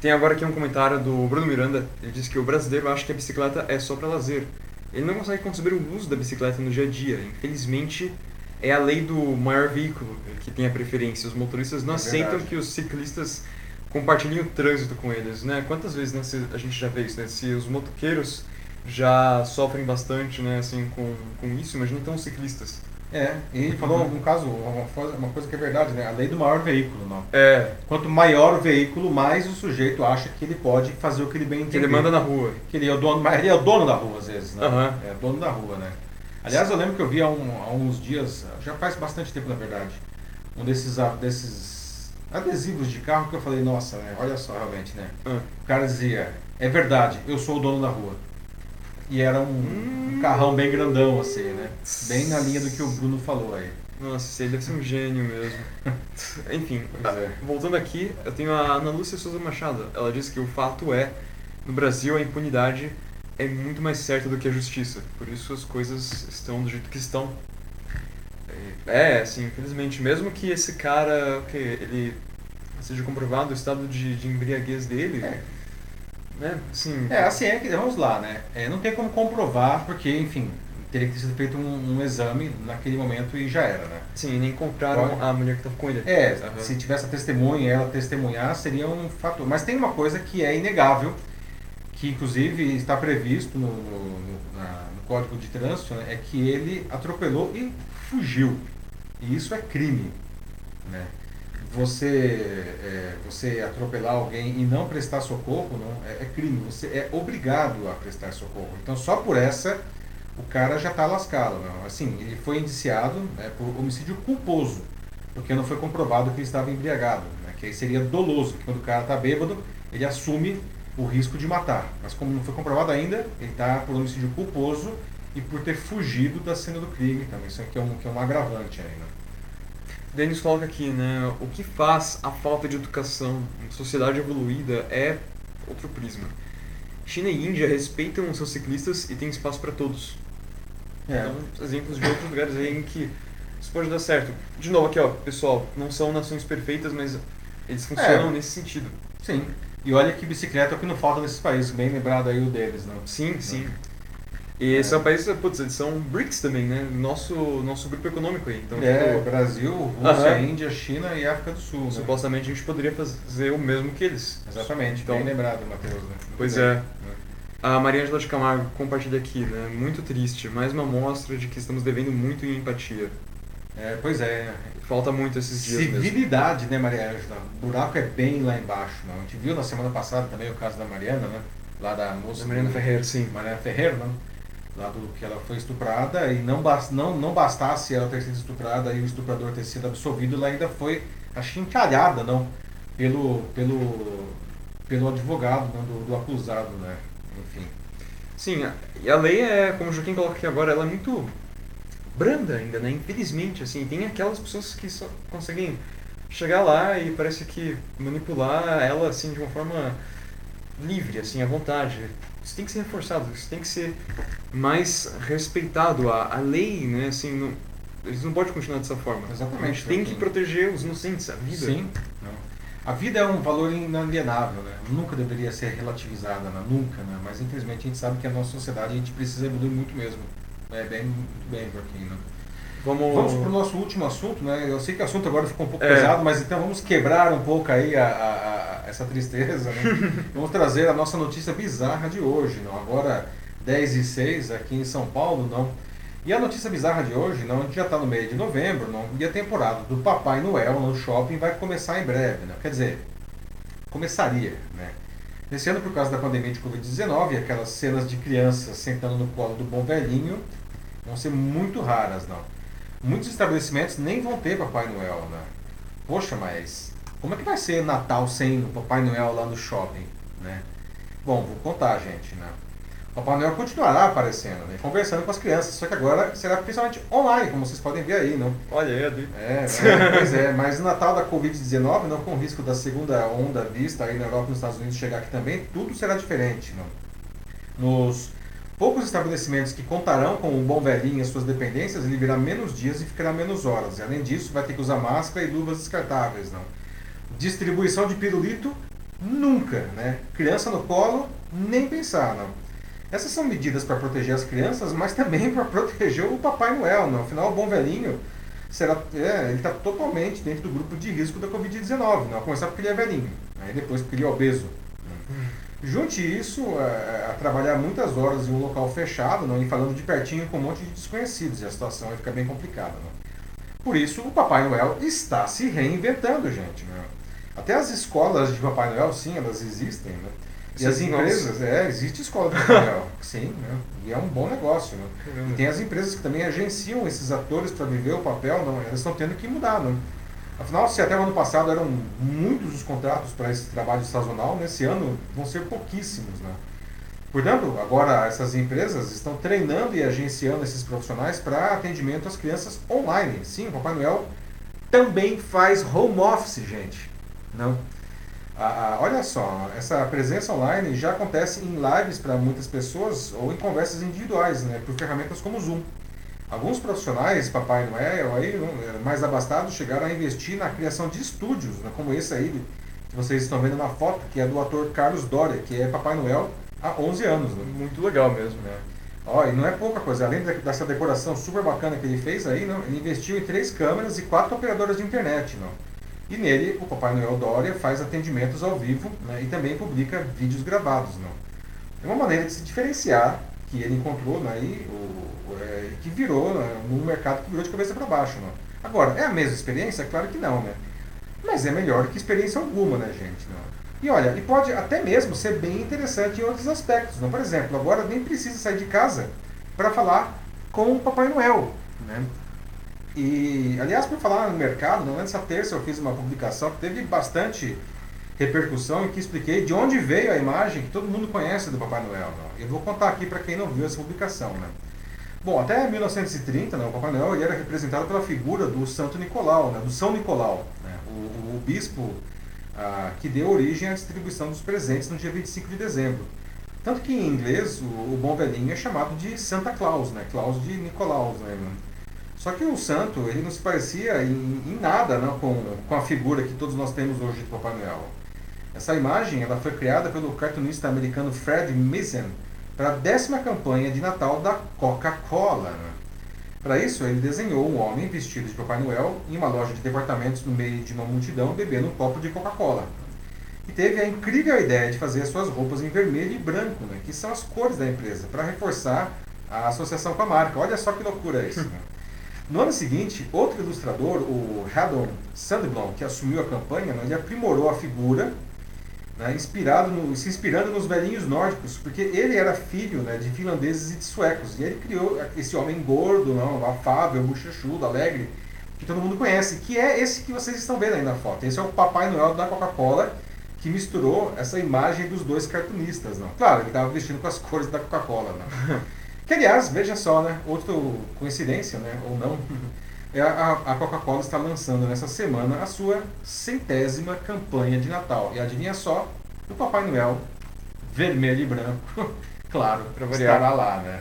Tem agora aqui um comentário do Bruno Miranda. Ele diz que o brasileiro acha que a bicicleta é só para lazer. Ele não consegue conceber o uso da bicicleta no dia a dia. Infelizmente, é a lei do maior veículo que tem a preferência. Os motoristas não É aceitam verdade. que os ciclistas compartilhem o trânsito com eles, né? Quantas vezes né, a gente já vê isso, né? Se os motoqueiros já sofrem bastante, né, assim, com, com isso, imagina então os ciclistas. É, e ele falou um caso, uma coisa, que é verdade, né? A lei do maior veículo, não? É, Quanto maior o veículo, mais o sujeito acha que ele pode fazer o que ele bem que entender. ele manda na rua. Que ele é o dono, ele é o dono da rua às vezes, né? Aham. É o dono da rua, né? Aliás, eu lembro que eu vi há, um- há uns dias, já faz bastante tempo na verdade, um desses, a- desses adesivos de carro que eu falei, nossa, né? Olha só realmente, né? Ah. O cara dizia, é verdade, eu sou o dono da rua. E era um, Hum. um carrão bem grandão, assim, né? Bem na linha do que o Bruno falou aí. Nossa, aí deve ser um gênio mesmo. Enfim, é. voltando aqui, eu tenho a Ana Lúcia Souza Machado. Ela diz que o fato é, no Brasil a impunidade é muito mais certa do que a justiça. Por isso as coisas estão do jeito que estão. É, assim, infelizmente, mesmo que esse cara, que ele seja comprovado o estado de, de embriaguez dele, É. né, assim... É, assim é que, vamos lá, né? É, não tem como comprovar, porque, enfim, teria que ter sido feito um, um exame naquele momento e já era, né? Sim, nem encontraram Olha. a mulher que estava com ele. É, Aham. se tivesse a testemunha ela testemunhar, seria um fator. Mas tem uma coisa que é inegável, que inclusive está previsto no, no- no- na- no Código de Trânsito, né, é que ele atropelou e fugiu. E isso é crime. Né? Você, é, você atropelar alguém e não prestar socorro não, é, é crime. Você é obrigado a prestar socorro. Então só por essa o cara já está lascado. Não? Assim, ele foi indiciado né, por homicídio culposo, porque não foi comprovado que ele estava embriagado. Né? Que aí seria doloso, que quando o cara está bêbado, ele assume o risco de matar. Mas como não foi comprovado ainda, ele está por homicídio culposo e por ter fugido da cena do crime também. Isso aqui é um, que é um agravante ainda. Denis coloca aqui, né? O que faz a falta de educação em sociedade evoluída é outro prisma. China e Índia respeitam os seus ciclistas e têm espaço para todos. É. Então, exemplos de outros lugares aí em que isso pode dar certo. De novo aqui, ó, pessoal, não são nações perfeitas, mas eles funcionam É. nesse sentido. Sim. E olha que bicicleta é o que não falta nesses países, bem lembrado aí o deles, não? Sim, sim. E É. são países, putz, eles são BRICS também, né? Nosso, nosso grupo econômico aí. Então, É, tipo, Brasil, Rússia. Índia, China e África do Sul. Né? supostamente a gente poderia fazer o mesmo que eles. Exatamente, Então, bem lembrado, Matheus. Né? Pois é. Né? A Maria Angela de Camargo compartilha aqui, né? Muito triste, mais uma mostra de que estamos devendo muito em empatia. É, pois é. Falta muito esses dias mesmo. Civilidade, né, Maria Ângela? O buraco é bem lá embaixo. Não? A gente viu na semana passada também o caso da Mariana, né? Lá da moça. Da Mariana do- Ferreira, sim. Mariana Ferreira, não? Lá do que ela foi estuprada e não, não, não bastasse ela ter sido estuprada e o estuprador ter sido absolvido, ela ainda foi achincalhada, não? Pelo, pelo, pelo advogado não? Do, do acusado, né? Enfim. Sim, e a lei é, como o Joaquim coloca aqui agora, ela é muito branda ainda, né? Infelizmente, assim, tem aquelas pessoas que só conseguem chegar lá e parece que manipular ela, assim, de uma forma livre, assim, à vontade. Isso tem que ser reforçado, isso tem que ser mais respeitado. A, a lei, né, assim, não, eles não podem continuar dessa forma. Exatamente, tem que Joaquim. proteger os inocentes, a vida. Sim. Não. A vida é um valor inalienável, né? Nunca deveria ser relativizada, né? nunca, né? Mas infelizmente a gente sabe que a nossa sociedade a gente precisa evoluir muito mesmo. É bem, muito bem, Joaquim, né? Vamos, Vamos para o nosso último assunto, né? Eu sei que o assunto agora ficou um pouco É. pesado, mas então vamos quebrar um pouco aí a, a- a- essa tristeza, né? vamos trazer a nossa notícia bizarra de hoje, não? Agora 10 e 6 aqui em São Paulo, não? E a notícia bizarra de hoje, não? A gente já está no meio de novembro, não? E a temporada do Papai Noel no shopping vai começar em breve, né? Quer dizer, começaria, né? Nesse ano, por causa da pandemia de Covid-19, aquelas cenas de crianças sentando no colo do bom velhinho vão ser muito raras, não. Muitos estabelecimentos nem vão ter Papai Noel, né? Poxa, mas como é que vai ser Natal sem o Papai Noel lá no shopping, né? Bom, vou contar, gente, né? Papai Noel continuará aparecendo, né? conversando com as crianças, só que agora será principalmente online, como vocês podem ver aí, não? Olha aí, é, é, pois é, mas no Natal da Covid-19, não com risco da segunda onda vista aí na Europa e nos Estados Unidos chegar aqui também, tudo será diferente, não? Nos poucos estabelecimentos que contarão com o bom velhinho e as suas dependências, ele virá menos dias e ficará menos horas. E além disso, vai ter que usar máscara e luvas descartáveis, não? Distribuição de pirulito, nunca, né? Criança no colo, nem pensar, não? Essas são medidas para proteger as crianças, mas também para proteger o Papai Noel. Né? Afinal, o bom velhinho será, é, ele está totalmente dentro do grupo de risco da Covid-19. Né? A começar porque ele é velhinho, aí depois porque ele é obeso. Né? Junte isso a, é, a, trabalhar muitas horas em um local fechado não? e falando de pertinho com um monte de desconhecidos, e a situação vai ficar bem complicada. Né? Por isso, o Papai Noel está se reinventando, gente. Né? Até as escolas de Papai Noel, sim, elas existem. Né? E as empresas, nossa. é, existe escola de papel, sim, né? e é um bom negócio. Né? E tem as empresas que também agenciam esses atores para viver o papel, não, elas estão tendo que mudar. Né? Afinal, se até o ano passado eram muitos os contratos para esse trabalho sazonal, nesse ano vão ser pouquíssimos. Né? Portanto, agora essas empresas estão treinando e agenciando esses profissionais para atendimento às crianças online. Sim, o Papai Noel também faz home office, gente. Não? A, a, olha só, essa presença online já acontece em lives para muitas pessoas ou em conversas individuais, né, por ferramentas como Zoom. Alguns profissionais, Papai Noel, aí, né, mais abastados, chegaram a investir na criação de estúdios, né, como esse aí que vocês estão vendo na foto, que é do ator Carlos Doria, que é Papai Noel há 11 anos. Né? Muito legal mesmo. Né? Ó, e não é pouca coisa, além dessa decoração super bacana que ele fez aí, não, ele investiu em três câmeras e quatro operadoras de internet. Não? E nele, o Papai Noel Dória faz atendimentos ao vivo né, e também publica vídeos gravados. Não? É uma maneira de se diferenciar que ele encontrou né, e o, é, que virou né, no mercado que virou de cabeça para baixo. Não? Agora, é a mesma experiência? Claro que não, né? Mas é melhor que experiência alguma, né, gente? Não? E olha, e pode até mesmo ser bem interessante em outros aspectos. Não? Por exemplo, agora nem precisa sair de casa para falar com o Papai Noel. Né? E, aliás, por falar no mercado, nessa terça eu fiz uma publicação que teve bastante repercussão em que expliquei de onde veio a imagem que todo mundo conhece do Papai Noel. Eu vou contar aqui para quem não viu essa publicação. Né? Bom, até 1930, né, o Papai Noel ele era representado pela figura do Santo Nicolau, né, do São Nicolau, né, o, o, bispo ah, que deu origem à distribuição dos presentes no dia 25 de dezembro. Tanto que em inglês o, o bom velhinho é chamado de Santa Claus, né, Claus de Nicolaus. Né, só que o santo, ele não se parecia em, em nada não, com, com a figura que todos nós temos hoje de Papai Noel. Essa imagem ela foi criada pelo cartunista americano Fred Misen para a décima campanha de Natal da Coca-Cola. Para isso, ele desenhou um homem vestido de Papai Noel em uma loja de departamentos no meio de uma multidão bebendo um copo de Coca-Cola. E teve a incrível ideia de fazer as suas roupas em vermelho e branco, né, que são as cores da empresa, para reforçar a associação com a marca. Olha só que loucura isso. Né? No ano seguinte, outro ilustrador, o Haddon Sandblom, que assumiu a campanha, né, ele aprimorou a figura, né, inspirado no, se inspirando nos velhinhos nórdicos, porque ele era filho né, de finlandeses e de suecos. E ele criou esse homem gordo, não, afável, bochechudo, alegre, que todo mundo conhece, que é esse que vocês estão vendo aí na foto. Esse é o Papai Noel da Coca-Cola, que misturou essa imagem dos dois cartunistas. Não. Claro, ele estava vestindo com as cores da Coca-Cola. Que, aliás, veja só, né? Outra coincidência, né? Ou não. É a, a Coca-Cola está lançando nessa semana a sua centésima campanha de Natal. E adivinha só, o Papai Noel, vermelho e branco, claro, estará lá, né?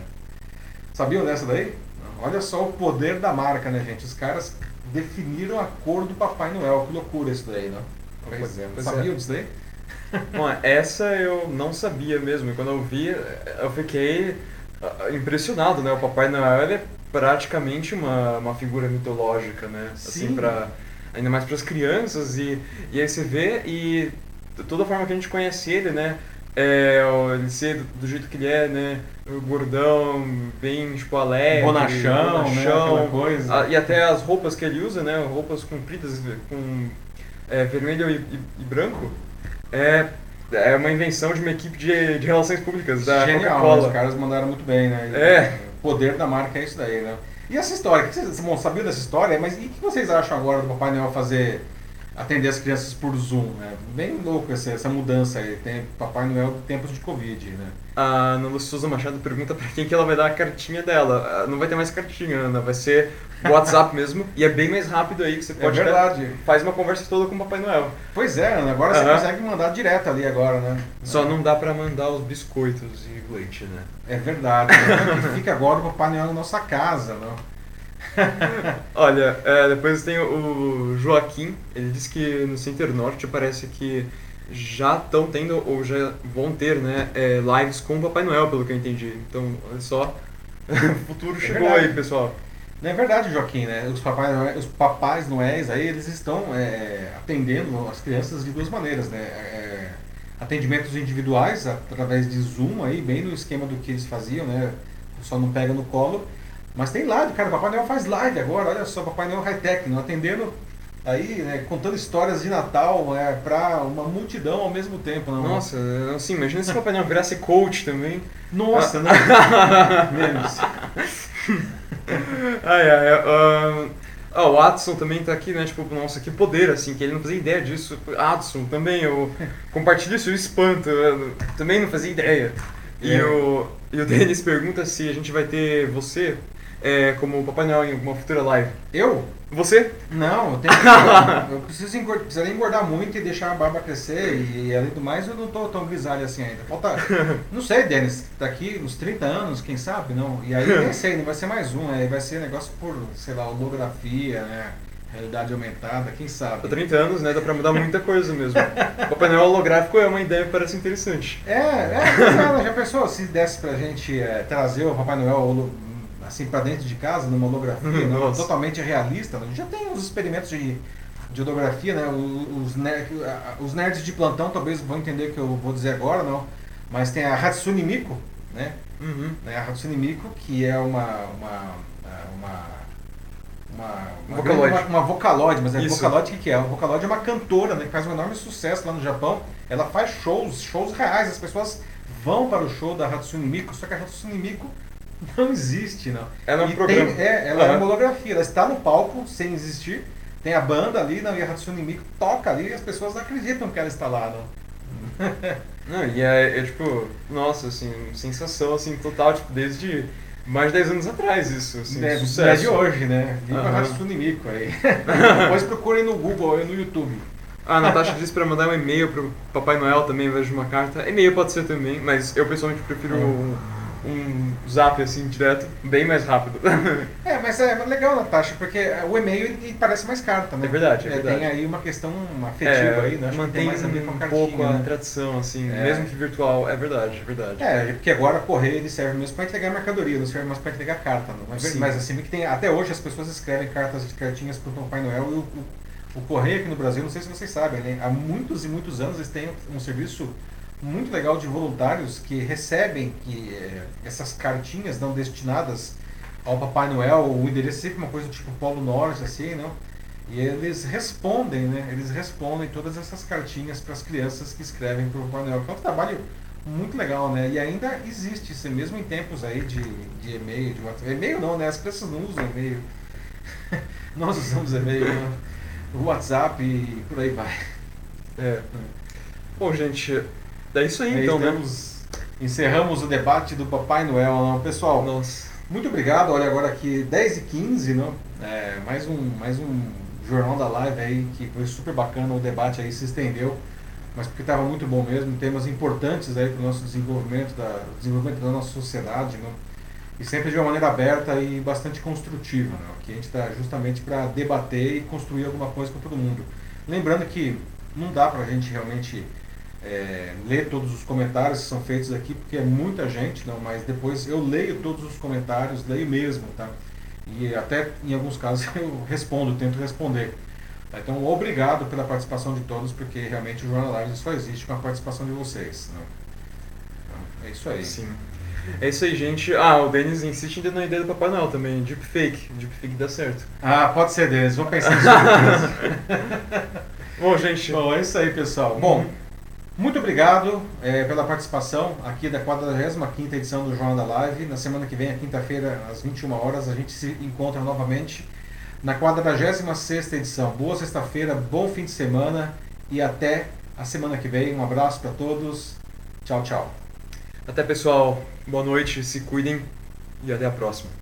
Sabiam dessa daí? Olha só o poder da marca, né, gente? Os caras definiram a cor do Papai Noel. Que loucura isso daí, né? Pois é. Sabiam é. disso daí? Bom, essa eu não sabia mesmo. Quando eu vi, eu fiquei ah, impressionado, né? O Papai Noel é praticamente uma, uma figura mitológica, né? Assim, Sim. Assim, ainda mais para as crianças. E, e aí você vê e toda a forma que a gente conhece ele, né? É, ele ser do, do jeito que ele é, né? Gordão, bem, tipo, alegre. Bonachão, bonachão né? coisa. Ah, e até as roupas que ele usa, né? Roupas compridas com é, vermelho e, e, e branco. É, é uma invenção de uma equipe de, de relações públicas da Coca-Cola. Os caras mandaram muito bem, né? É. Poder da marca é isso daí, né? E essa história, que vocês bom, sabiam dessa história, mas e o que vocês acham agora do Papai Noel fazer atender as crianças por Zoom, né? Bem louco essa, essa mudança aí, tem Papai Noel tempos de Covid, né? A Ana Souza Machado pergunta pra quem que ela vai dar a cartinha dela. Ah, não vai ter mais cartinha, Ana, vai ser WhatsApp mesmo, e é bem mais rápido aí, que você É pode... verdade. Faz uma conversa toda com o Papai Noel. Pois é, Ana, agora você Aham. consegue mandar direto ali agora, né? Só não dá pra mandar os biscoitos e leite, né? É verdade, né? Fica agora o Papai Noel na nossa casa, não? Olha, é, depois tem o Joaquim, ele disse que no Center Norte parece que já estão tendo, ou já vão ter, né, é, lives com o Papai Noel, pelo que eu entendi. Então, olha só, o futuro chegou verdade. aí, pessoal. Não é verdade, Joaquim, né? Os papais, Noé- os papais noéis aí, eles estão é, atendendo as crianças de duas maneiras, né? É, atendimentos individuais através de Zoom aí, bem no esquema do que eles faziam, né? Só não pega no colo. Mas tem live, cara, o Papai Noel faz live agora, olha só, Papai Noel high-tech, não atendendo aí, né, contando histórias de Natal é, para uma multidão ao mesmo tempo. Não? Nossa, assim, imagina se o Papai Noel virasse coach também. Nossa, não. Menos. Ai, ai, ahn, ah, o Adson também tá aqui, né? Tipo, nossa, que poder, assim, que ele não fazia ideia disso. Adson também, eu compartilho isso, eu espanto, eu também não fazia ideia. E, É. o, e o Denis pergunta se a gente vai ter você é, como Papai Noel em alguma futura live. Eu? Você? Não, eu tenho que, eu preciso engordar, precisaria engordar muito e deixar a barba crescer e além do mais eu não tô tão grisalho assim ainda. Falta, não sei, Denis, daqui uns 30 anos, quem sabe, não? E aí nem sei, não vai ser mais um, aí vai ser negócio por, sei lá, holografia, né? Realidade aumentada, quem sabe. Há 30 anos, né? Dá pra mudar muita coisa mesmo. Papai Noel holográfico é uma ideia que parece interessante. É, é, né? já pensou se desse pra gente é, trazer o Papai Noel assim pra dentro de casa, numa holografia, né? Nossa. totalmente realista. né? Já tem uns experimentos de, de holografia, né? Os, os nerds de plantão talvez vão entender o que eu vou dizer agora, não. Mas tem a Hatsune Miku, né? Uhum. né? A Hatsune Miku, que é uma. uma, uma uma, uma, Vocaloid. grande- uma, uma vocaloid, mas é Isso. vocaloid o que, que é? A vocaloid é uma cantora, né, que faz um enorme sucesso lá no Japão. Ela faz shows, shows reais, as pessoas vão para o show da Hatsune Miku, só que a Hatsune Miku não existe, não. Ela é um E programa. tem- é, ela é Aham. uma holografia, ela está no palco sem existir. Tem a banda ali, não, e a Hatsune Miku toca ali e as pessoas acreditam que ela está lá, não. Não, e é, é, tipo, nossa, assim, sensação, assim, total, tipo, desde mais de 10 anos atrás isso, assim, é, sucesso. não é de hoje, né? Viva a Aham. Hatsune Miku aí. Depois procurem no Google ou no YouTube. Ah, a Natasha disse pra mandar um e-mail pro Papai Noel também, ao invés de uma carta. E-mail pode ser também, mas eu pessoalmente prefiro um, um zap, assim, direto, bem mais rápido. É, mas é legal, Natasha, porque o e-mail ele parece mais carta, né? É verdade, é verdade. Tem aí uma questão afetiva aí, né? Mantém mais a ver com a um cartinha, pouco a né? tradição, assim, É. mesmo que virtual, é verdade, é verdade. É, porque agora correio ele serve mesmo para entregar mercadoria, não serve mais para entregar carta, não. Mas assim, que tem, até hoje as pessoas escrevem cartas de cartinhas para o Papai Noel e o, o, o correio aqui no Brasil, não sei se vocês sabem, né? há muitos e muitos anos eles têm um serviço muito legal de voluntários que recebem que, eh, essas cartinhas não destinadas ao Papai Noel, o endereço é sempre uma coisa tipo Polo Norte, assim, não? E eles respondem, né? Eles respondem todas essas cartinhas para as crianças que escrevem para o Papai Noel. Que é um trabalho muito legal, né? E ainda existe isso, mesmo em tempos aí de, de e-mail, de WhatsApp. E-mail não, né? As crianças não usam e-mail. Nós usamos e-mail, né? WhatsApp e por aí vai. É. Bom, gente, é isso aí Aí então, né? estamos- Encerramos o debate do Papai Noel, não? Pessoal, Nossa. Muito obrigado, olha agora aqui 10 e 15 não? É, mais, um, mais um jornal da live aí, que foi super bacana, o debate aí se estendeu, mas porque estava muito bom mesmo, temas importantes aí para o nosso desenvolvimento, da, desenvolvimento da nossa sociedade, não? e sempre de uma maneira aberta e bastante construtiva, não? que a gente está justamente para debater e construir alguma coisa com todo mundo. Lembrando que não dá para a gente realmente é, ler todos os comentários que são feitos aqui, porque é muita gente, não, mas depois eu leio todos os comentários, leio mesmo, tá? E até em alguns casos eu respondo, tento responder. Tá? Então, obrigado pela participação de todos, porque realmente o Jornal Live só existe com a participação de vocês. Né? Então, é isso aí. Sim. É isso aí, gente. Ah, o Denis insiste na ideia do Papai Noel também, deepfake. Deepfake dá certo. Ah, pode ser deles, vou pensar nisso. Bom, gente, Bom, é isso aí, pessoal. Bom, muito obrigado eh, pela participação aqui da 45ª edição do Jornal da Live. Na semana que vem, quinta-feira, às 21 horas, a gente se encontra novamente na 46 edição. Boa sexta-feira, bom fim de semana e até a semana que vem. Um abraço para todos. Tchau, tchau. Até pessoal, boa noite, se cuidem e até a próxima.